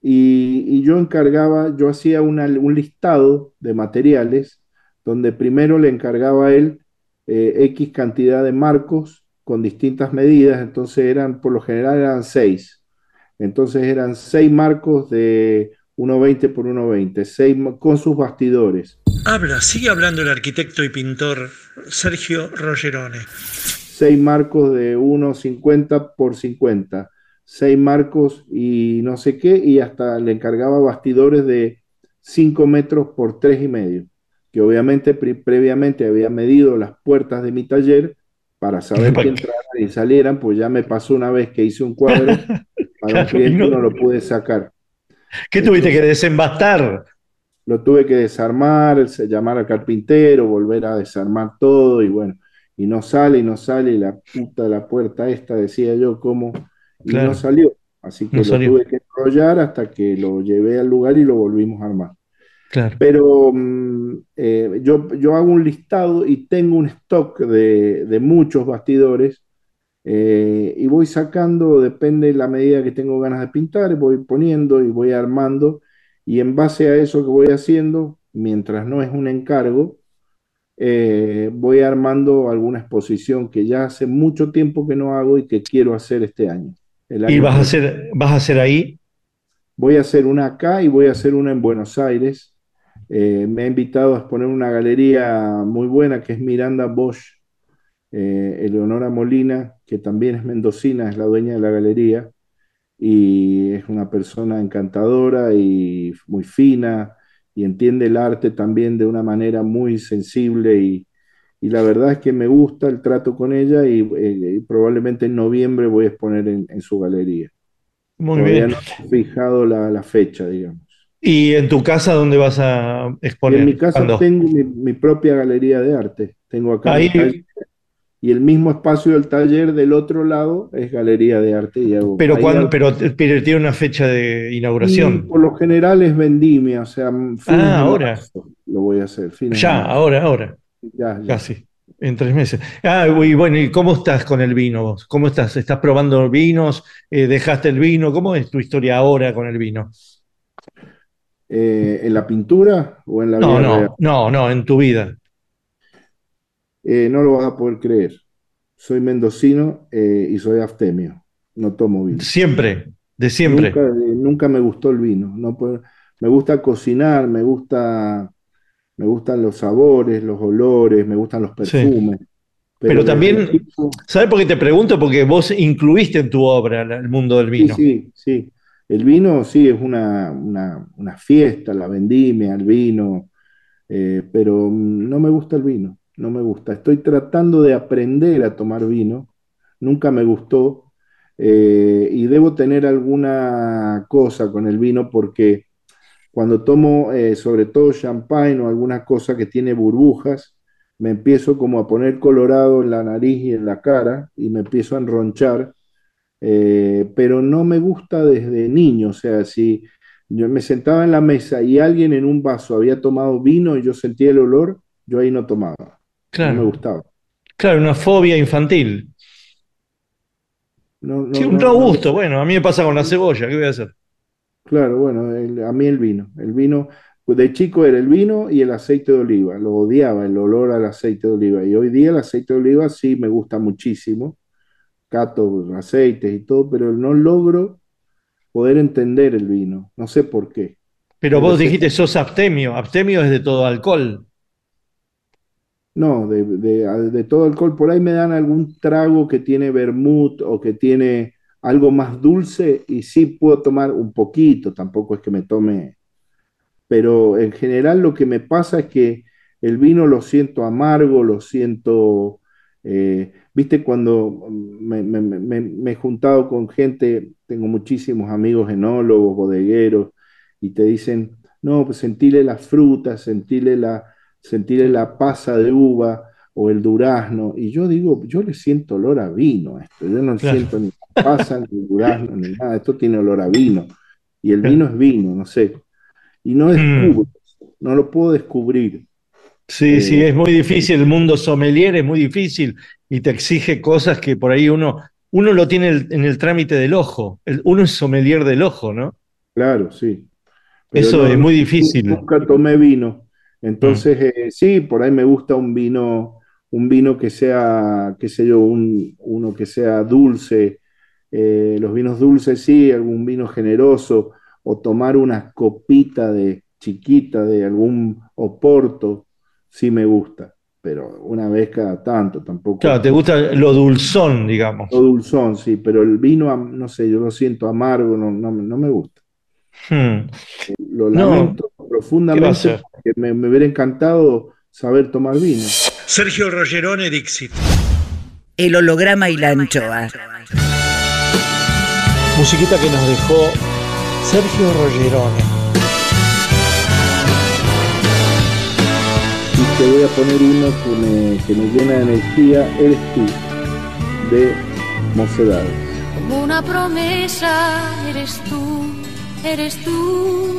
y, y yo encargaba, yo hacía un listado de materiales donde primero le encargaba a él eh, X cantidad de marcos con distintas medidas, entonces eran, por lo general eran seis. Entonces eran seis marcos de 1,20 por 1,20, seis ma- con sus bastidores, Habla, sigue hablando el arquitecto y pintor Sergio Rogerone. seis marcos de 1,50 por 50, seis marcos y no sé qué, y hasta le encargaba bastidores de 5 metros por tres y medio, que obviamente pre- previamente había medido las puertas de mi taller para saber que entraran y salieran, pues ya me pasó una vez que hice un cuadro (laughs) para un cliente y no- y no lo pude sacar. ¿Qué tuviste que desembastar? Lo tuve que desarmar, llamar al carpintero, volver a desarmar todo y bueno, y no sale y no sale y la puta de la puerta esta, decía yo, cómo, y Claro. no salió. Así que No lo salió. tuve que enrollar hasta que lo llevé al lugar y lo volvimos a armar. Claro. Pero mm, eh, yo, yo hago un listado y tengo un stock de, de muchos bastidores eh, y voy sacando, depende de la medida que tengo ganas de pintar, voy poniendo y voy armando y en base a eso que voy haciendo, mientras no es un encargo, eh, voy armando alguna exposición que ya hace mucho tiempo que no hago y que quiero hacer este año. ¿Y vas a hacer, vas a hacer ahí? Voy a hacer una acá y voy a hacer una en Buenos Aires. Eh, me ha invitado a exponer una galería muy buena que es Miranda Bosch, Eleonora Molina, que también es mendocina, es la dueña de la galería y es una persona encantadora y muy fina y entiende el arte también de una manera muy sensible y, y la verdad es que me gusta el trato con ella y, eh, y probablemente en noviembre voy a exponer en, en su galería. Muy Todavía bien. no he fijado la, la fecha, digamos. ¿Y en tu casa dónde vas a Y exponer? en mi casa ¿Cuándo? tengo mi, mi propia galería de arte. Tengo acá Ahí- y el mismo espacio del taller del otro lado es galería de arte. Y hago- Pero, tiene una fecha de y inauguración. por lo general es vendimia, o sea, de Ah, ahora. lo voy a hacer. Ya, ahora, ahora. Ya, ya. Casi. En tres meses. Ah, y bueno, ¿y cómo estás con el vino vos? ¿Cómo estás? ¿Estás probando vinos? Eh, ¿Dejaste el vino? ¿Cómo es tu historia ahora con el vino? Eh, ¿en la pintura o en la No, vida no, real? no, no, en tu vida. Eh, no lo vas a poder creer. Soy mendocino eh, y soy abstemio. No tomo vino. Siempre, de siempre. Nunca, eh, nunca me gustó el vino. No puedo- me gusta cocinar, me gusta, me gustan los sabores, los olores, me gustan los Sí. perfumes. Pero también, ¿sabes por qué te pregunto? Porque vos incluiste en tu obra el mundo del vino. sí, sí. El vino sí es una, una, una fiesta, la vendimia, el vino, eh, pero no me gusta el vino, no me gusta. Estoy tratando de aprender a tomar vino, nunca me gustó eh, y debo tener alguna cosa con el vino porque cuando tomo eh, sobre todo champagne o alguna cosa que tiene burbujas, me empiezo como a poner colorado en la nariz y en la cara y me empiezo a enronchar, eh, pero no me gusta desde niño, o sea, si yo me sentaba en la mesa y alguien en un vaso había tomado vino y yo sentía el olor, yo ahí no tomaba, no me Claro, gustaba. claro, una fobia infantil. No, no, Sí, un no, gusto. Bueno, a mí me pasa con la cebolla, ¿qué voy a hacer? Claro, bueno, el- a mí el vino, el vino, pues de chico era el vino y el aceite de oliva, lo odiaba, el olor al aceite de oliva, y hoy día el aceite de oliva sí me gusta muchísimo, cato aceites y todo, pero no logro poder entender el vino, no sé por qué. Pero vos dijiste sos abstemio. Abstemio es de todo alcohol. No, de, de- de todo alcohol, por ahí me dan algún trago que tiene vermut o que tiene algo más dulce y sí puedo tomar un poquito, tampoco es que me tome. Pero en general lo que me pasa es que el vino lo siento amargo, lo siento, eh, viste, cuando me, he juntado con gente, tengo muchísimos amigos enólogos, bodegueros, y te dicen, no, pues sentirle las frutas, sentirle la, sentirle la pasa de uva o el durazno, y yo digo, yo le siento olor a vino a esto, yo no Claro. siento ni pasa, ni durazno, ni nada, esto tiene olor a vino, y el vino es vino, no sé y no Mm. descubro, no lo puedo descubrir. Sí, Eh, sí, es muy difícil. El mundo sommelier es muy difícil y te exige cosas que por ahí uno, uno lo tiene el- en el trámite del ojo. El- uno es sommelier del ojo, ¿no? Claro, sí. Pero Eso no, es muy difícil. Nunca tomé vino. Entonces, eh, sí, por ahí me gusta un vino, un vino que sea, qué sé yo, un, uno que sea dulce. Eh, los vinos dulces, sí, algún vino generoso, o tomar una copita de chiquita de algún oporto, sí me gusta. Pero una vez cada tanto, tampoco. Claro, te gusta lo dulzón, digamos. O dulzón, sí, pero el vino, no sé, yo lo siento amargo, no, no, no me gusta. Hmm. Lo lamento ¿qué va a profundamente me, me hubiera encantado saber tomar vino. Sergio Rogerone Dixit. El holograma y la anchoa. Musiquita que nos dejó Sergio Rogerone. Y te voy a poner uno que me, que me llena de energía, Eres tú, de Mocedades. Como una promesa eres tú, eres tú.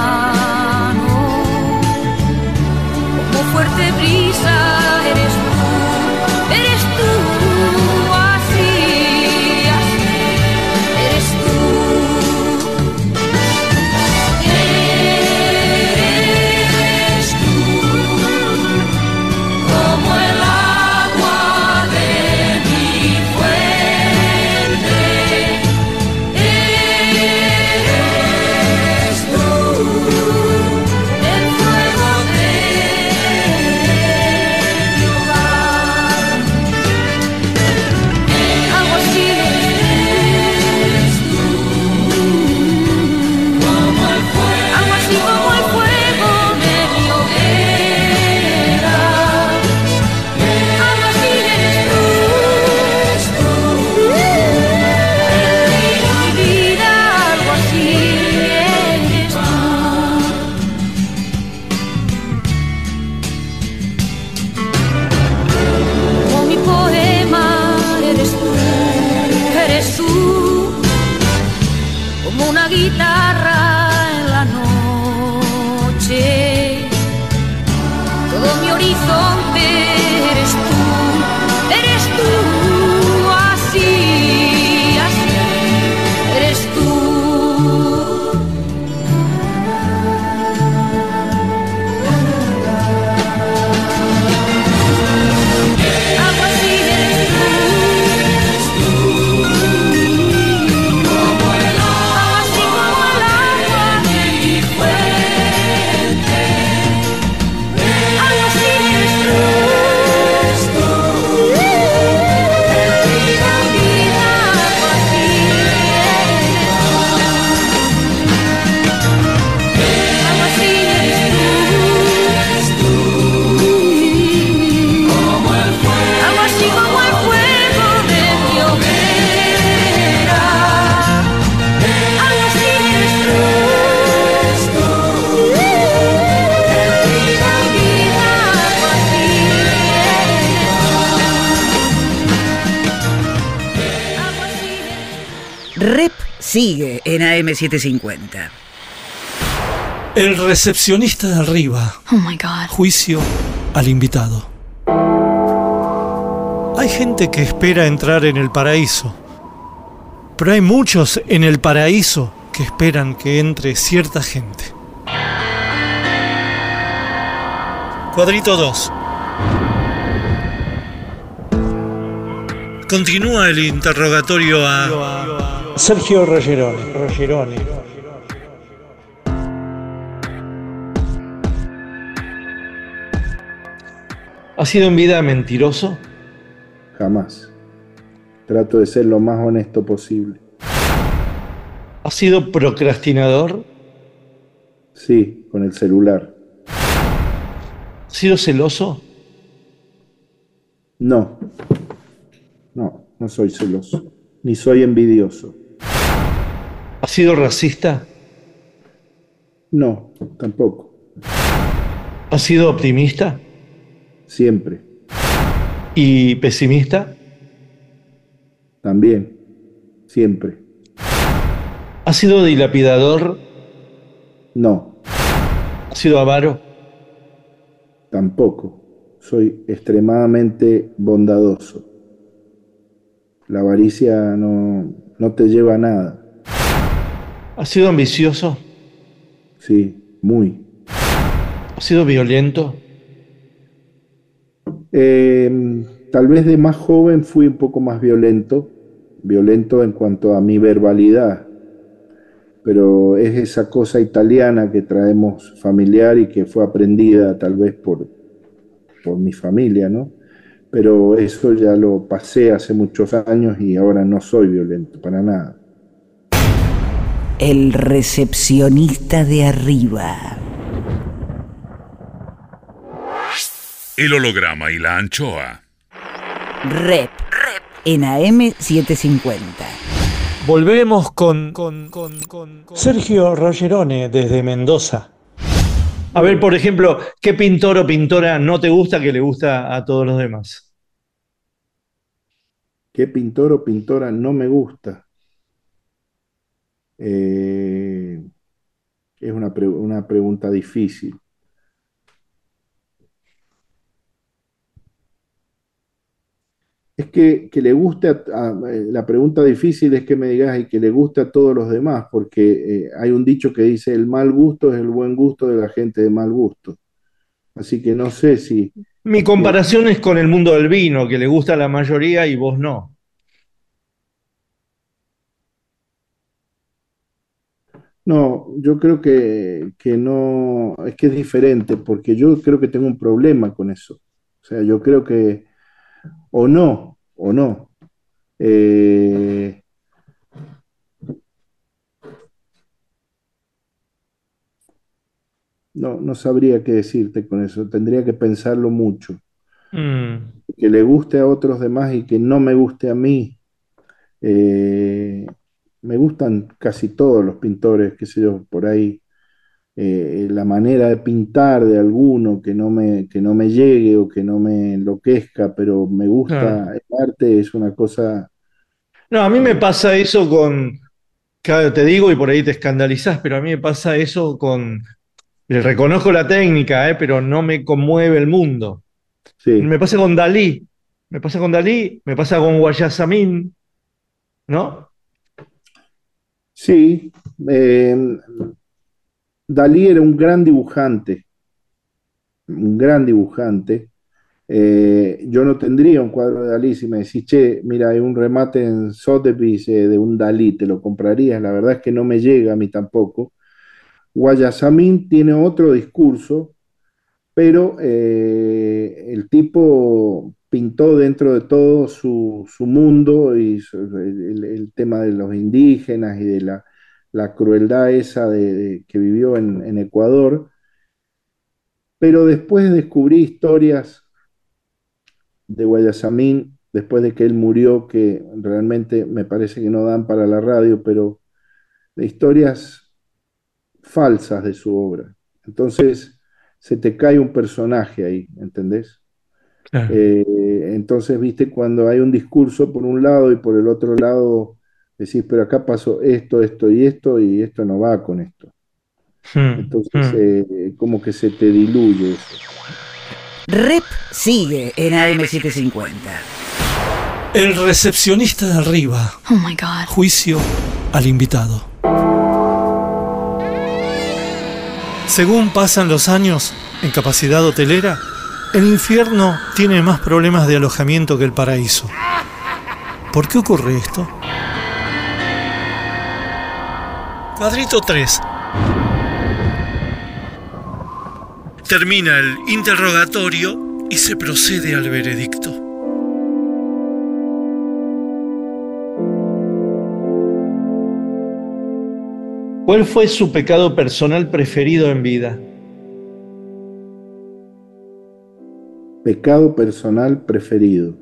fuerte brisa eres tú, eres tú, sigue en AM750. El recepcionista de arriba. Oh my god. Juicio al invitado. Hay gente que espera entrar en el paraíso, pero hay muchos en el paraíso que esperan que entre cierta gente. Cuadrito 2. Continúa el interrogatorio a Sergio Rogeroni. Rogeroni. ¿Ha sido en vida mentiroso? Jamás. Trato de ser lo más honesto posible. ¿Ha sido procrastinador? Sí, con el celular. ¿Ha sido celoso? No. No, no soy celoso. Ni soy envidioso. ¿Ha sido racista? No, tampoco. ¿Ha sido optimista? Siempre. ¿Y pesimista? También. Siempre. ¿Ha sido dilapidador? No, ¿Ha sido avaro? tampoco. Soy extremadamente bondadoso. La avaricia no, no te lleva a nada. ¿Ha sido ambicioso? Sí, muy. ¿Ha sido violento? Eh, tal vez de más joven fui un poco más violento, violento en cuanto a mi verbalidad, pero es esa cosa italiana que traemos familiar y que fue aprendida tal vez por, por mi familia, ¿no? Pero eso ya lo pasé hace muchos años y ahora no soy violento, para nada. El recepcionista de arriba. el holograma y la anchoa. Rep. Rep. En AM750. Volvemos con, con, con, con, con Sergio Rogerone desde Mendoza. A ver, por ejemplo, ¿qué pintor o pintora no te gusta que le gusta a todos los demás? ¿Qué pintor o pintora no me gusta? Eh, es una, pre- una pregunta difícil. Es que, que le guste, a- a- eh, la pregunta difícil es que me digas y que le guste a todos los demás, porque eh, hay un dicho que dice el mal gusto es el buen gusto de la gente de mal gusto. Así que no sé si, Mi comparación es con el mundo del vino, que le gusta a la mayoría y vos no. No, yo creo que, que no, es que es diferente, porque yo creo que tengo un problema con eso. O sea, yo creo que, o no, o no. Eh, no, no sabría qué decirte con eso, tendría que pensarlo mucho. Mm, Que le guste a otros demás y que no me guste a mí. Eh, me gustan casi todos los pintores, qué sé yo, por ahí eh, la manera de pintar de alguno que no me, que no me llegue o que no me enloquezca, pero me gusta, Claro. el arte es una cosa, No, a mí me pasa eso con, claro, te digo y por ahí te escandalizás, pero a mí me pasa eso con, le reconozco la técnica, eh, pero no me conmueve el mundo. sí, Me pasa con Dalí, me pasa con Dalí, me pasa con Guayasamín, ¿no? Sí. eh, Dalí era un gran dibujante, un gran dibujante. Eh, yo no tendría un cuadro de Dalí si me decís, che, mira, hay un remate en Sotheby's eh, de un Dalí, ¿te lo comprarías? La verdad es que no me llega a mí tampoco. Guayasamín tiene otro discurso, pero el tipo pintó dentro de todo su, su mundo y su- el, el tema de los indígenas y de la, la crueldad esa de, de- que vivió en, en Ecuador. Pero después descubrí historias de Guayasamín, después de que él murió, que realmente me parece que no dan para la radio, pero de historias falsas de su obra. Entonces se te cae un personaje ahí, ¿entendés? Claro. Eh, entonces, viste, cuando hay un discurso por un lado y por el otro lado decís, pero acá pasó esto, esto y esto, y esto no va con esto. Hmm, Entonces, hmm. eh, como que se te diluye eso. Rep sigue en AM750. El recepcionista de arriba. Oh my god. Juicio al invitado. Según pasan los años en capacidad hotelera, el infierno tiene más problemas de alojamiento que el paraíso. ¿Por qué ocurre esto? Cuadrito 3. Termina el interrogatorio y se procede al veredicto. ¿Cuál fue su pecado personal preferido en vida? Pecado personal preferido.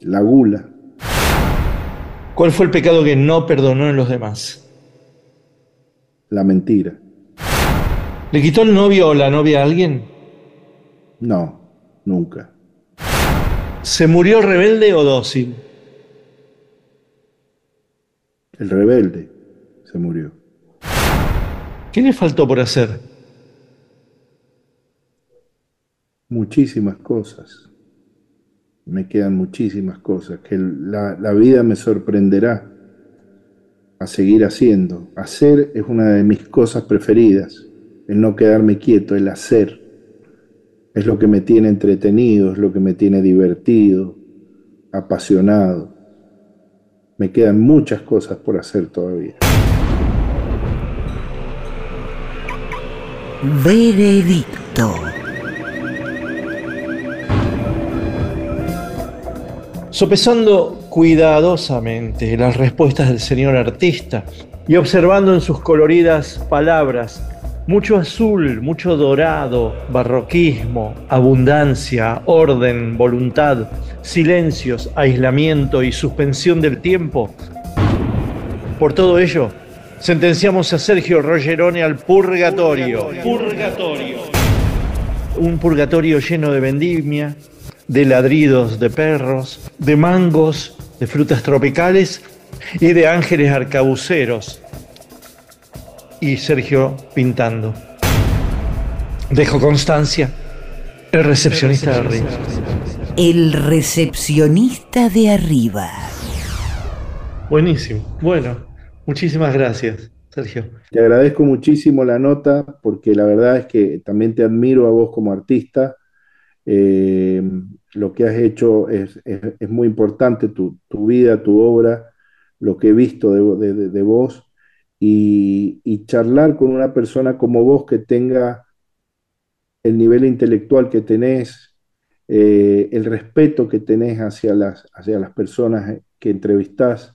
La gula. ¿Cuál fue el pecado que no perdonó en los demás? La mentira. ¿Le quitó el novio o la novia a alguien? No, nunca. ¿Se murió rebelde o dócil? El rebelde se murió. ¿Qué le faltó por hacer? Muchísimas cosas. Me quedan muchísimas cosas que la, la vida me sorprenderá a seguir haciendo. Hacer es una de mis cosas preferidas. El no quedarme quieto, el hacer. Es lo que me tiene entretenido, es lo que me tiene divertido, apasionado. Me quedan muchas cosas por hacer todavía. Veredicto. Sopesando cuidadosamente las respuestas del señor artista y observando en sus coloridas palabras Mucho azul, mucho dorado, barroquismo, abundancia, orden, voluntad, silencios, aislamiento y suspensión del tiempo. Por todo ello, sentenciamos a Sergio Rogerone al purgatorio. Purgatorio. Un purgatorio lleno de vendimia, de ladridos de perros, de mangos, de frutas tropicales y de ángeles arcabuceros. Y Sergio pintando. Dejo constancia, el recepcionista de arriba. El recepcionista de arriba. Buenísimo. Bueno, muchísimas gracias, Sergio. Te agradezco muchísimo la nota porque la verdad es que también te admiro a vos como artista. Eh, lo que has hecho es, es, muy importante, tu, tu, vida, tu obra, lo que he visto de, de, de vos y, y, charlar con una persona como vos que tenga el nivel intelectual que tenés, eh, el respeto que tenés hacia las, hacia las personas que entrevistás,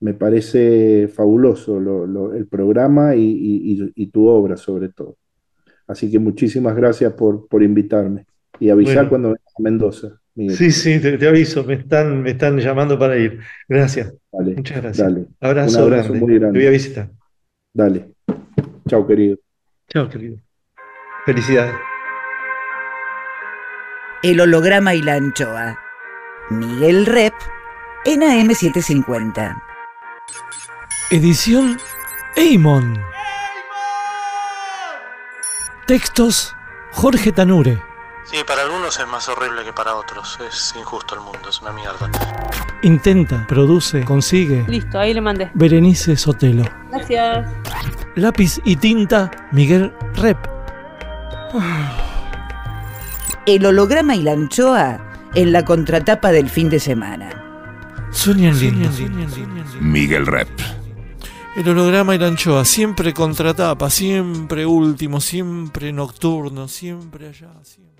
me parece fabuloso lo, lo, el programa y, y, y, tu obra sobre todo. Así que muchísimas gracias por, por invitarme y avisar bueno. cuando vengas a Mendoza. Miguel. Sí, sí, te, te, aviso, me están, me están llamando para ir. Gracias. Dale, Muchas gracias. Dale. Abrazo, abrazo grande. Muy grande. Te voy a visitar. Dale. Chao, querido. Chao, querido. Felicidades. El holograma y la anchoa. Miguel Rep en AM750. Edición Eimon. Textos Jorge Tanure. Sí, para algunos es más horrible que para otros. Es injusto el mundo, es una mierda. Intenta, produce, consigue. Listo, ahí le mandé. Berenice Sotelo. Gracias. Lápiz y tinta, Miguel Rep. El holograma y la anchoa en la contratapa del fin de semana. Sueñan lindo. Miguel Rep. El holograma y la anchoa, siempre contratapa, siempre último, siempre nocturno, siempre allá, siempre.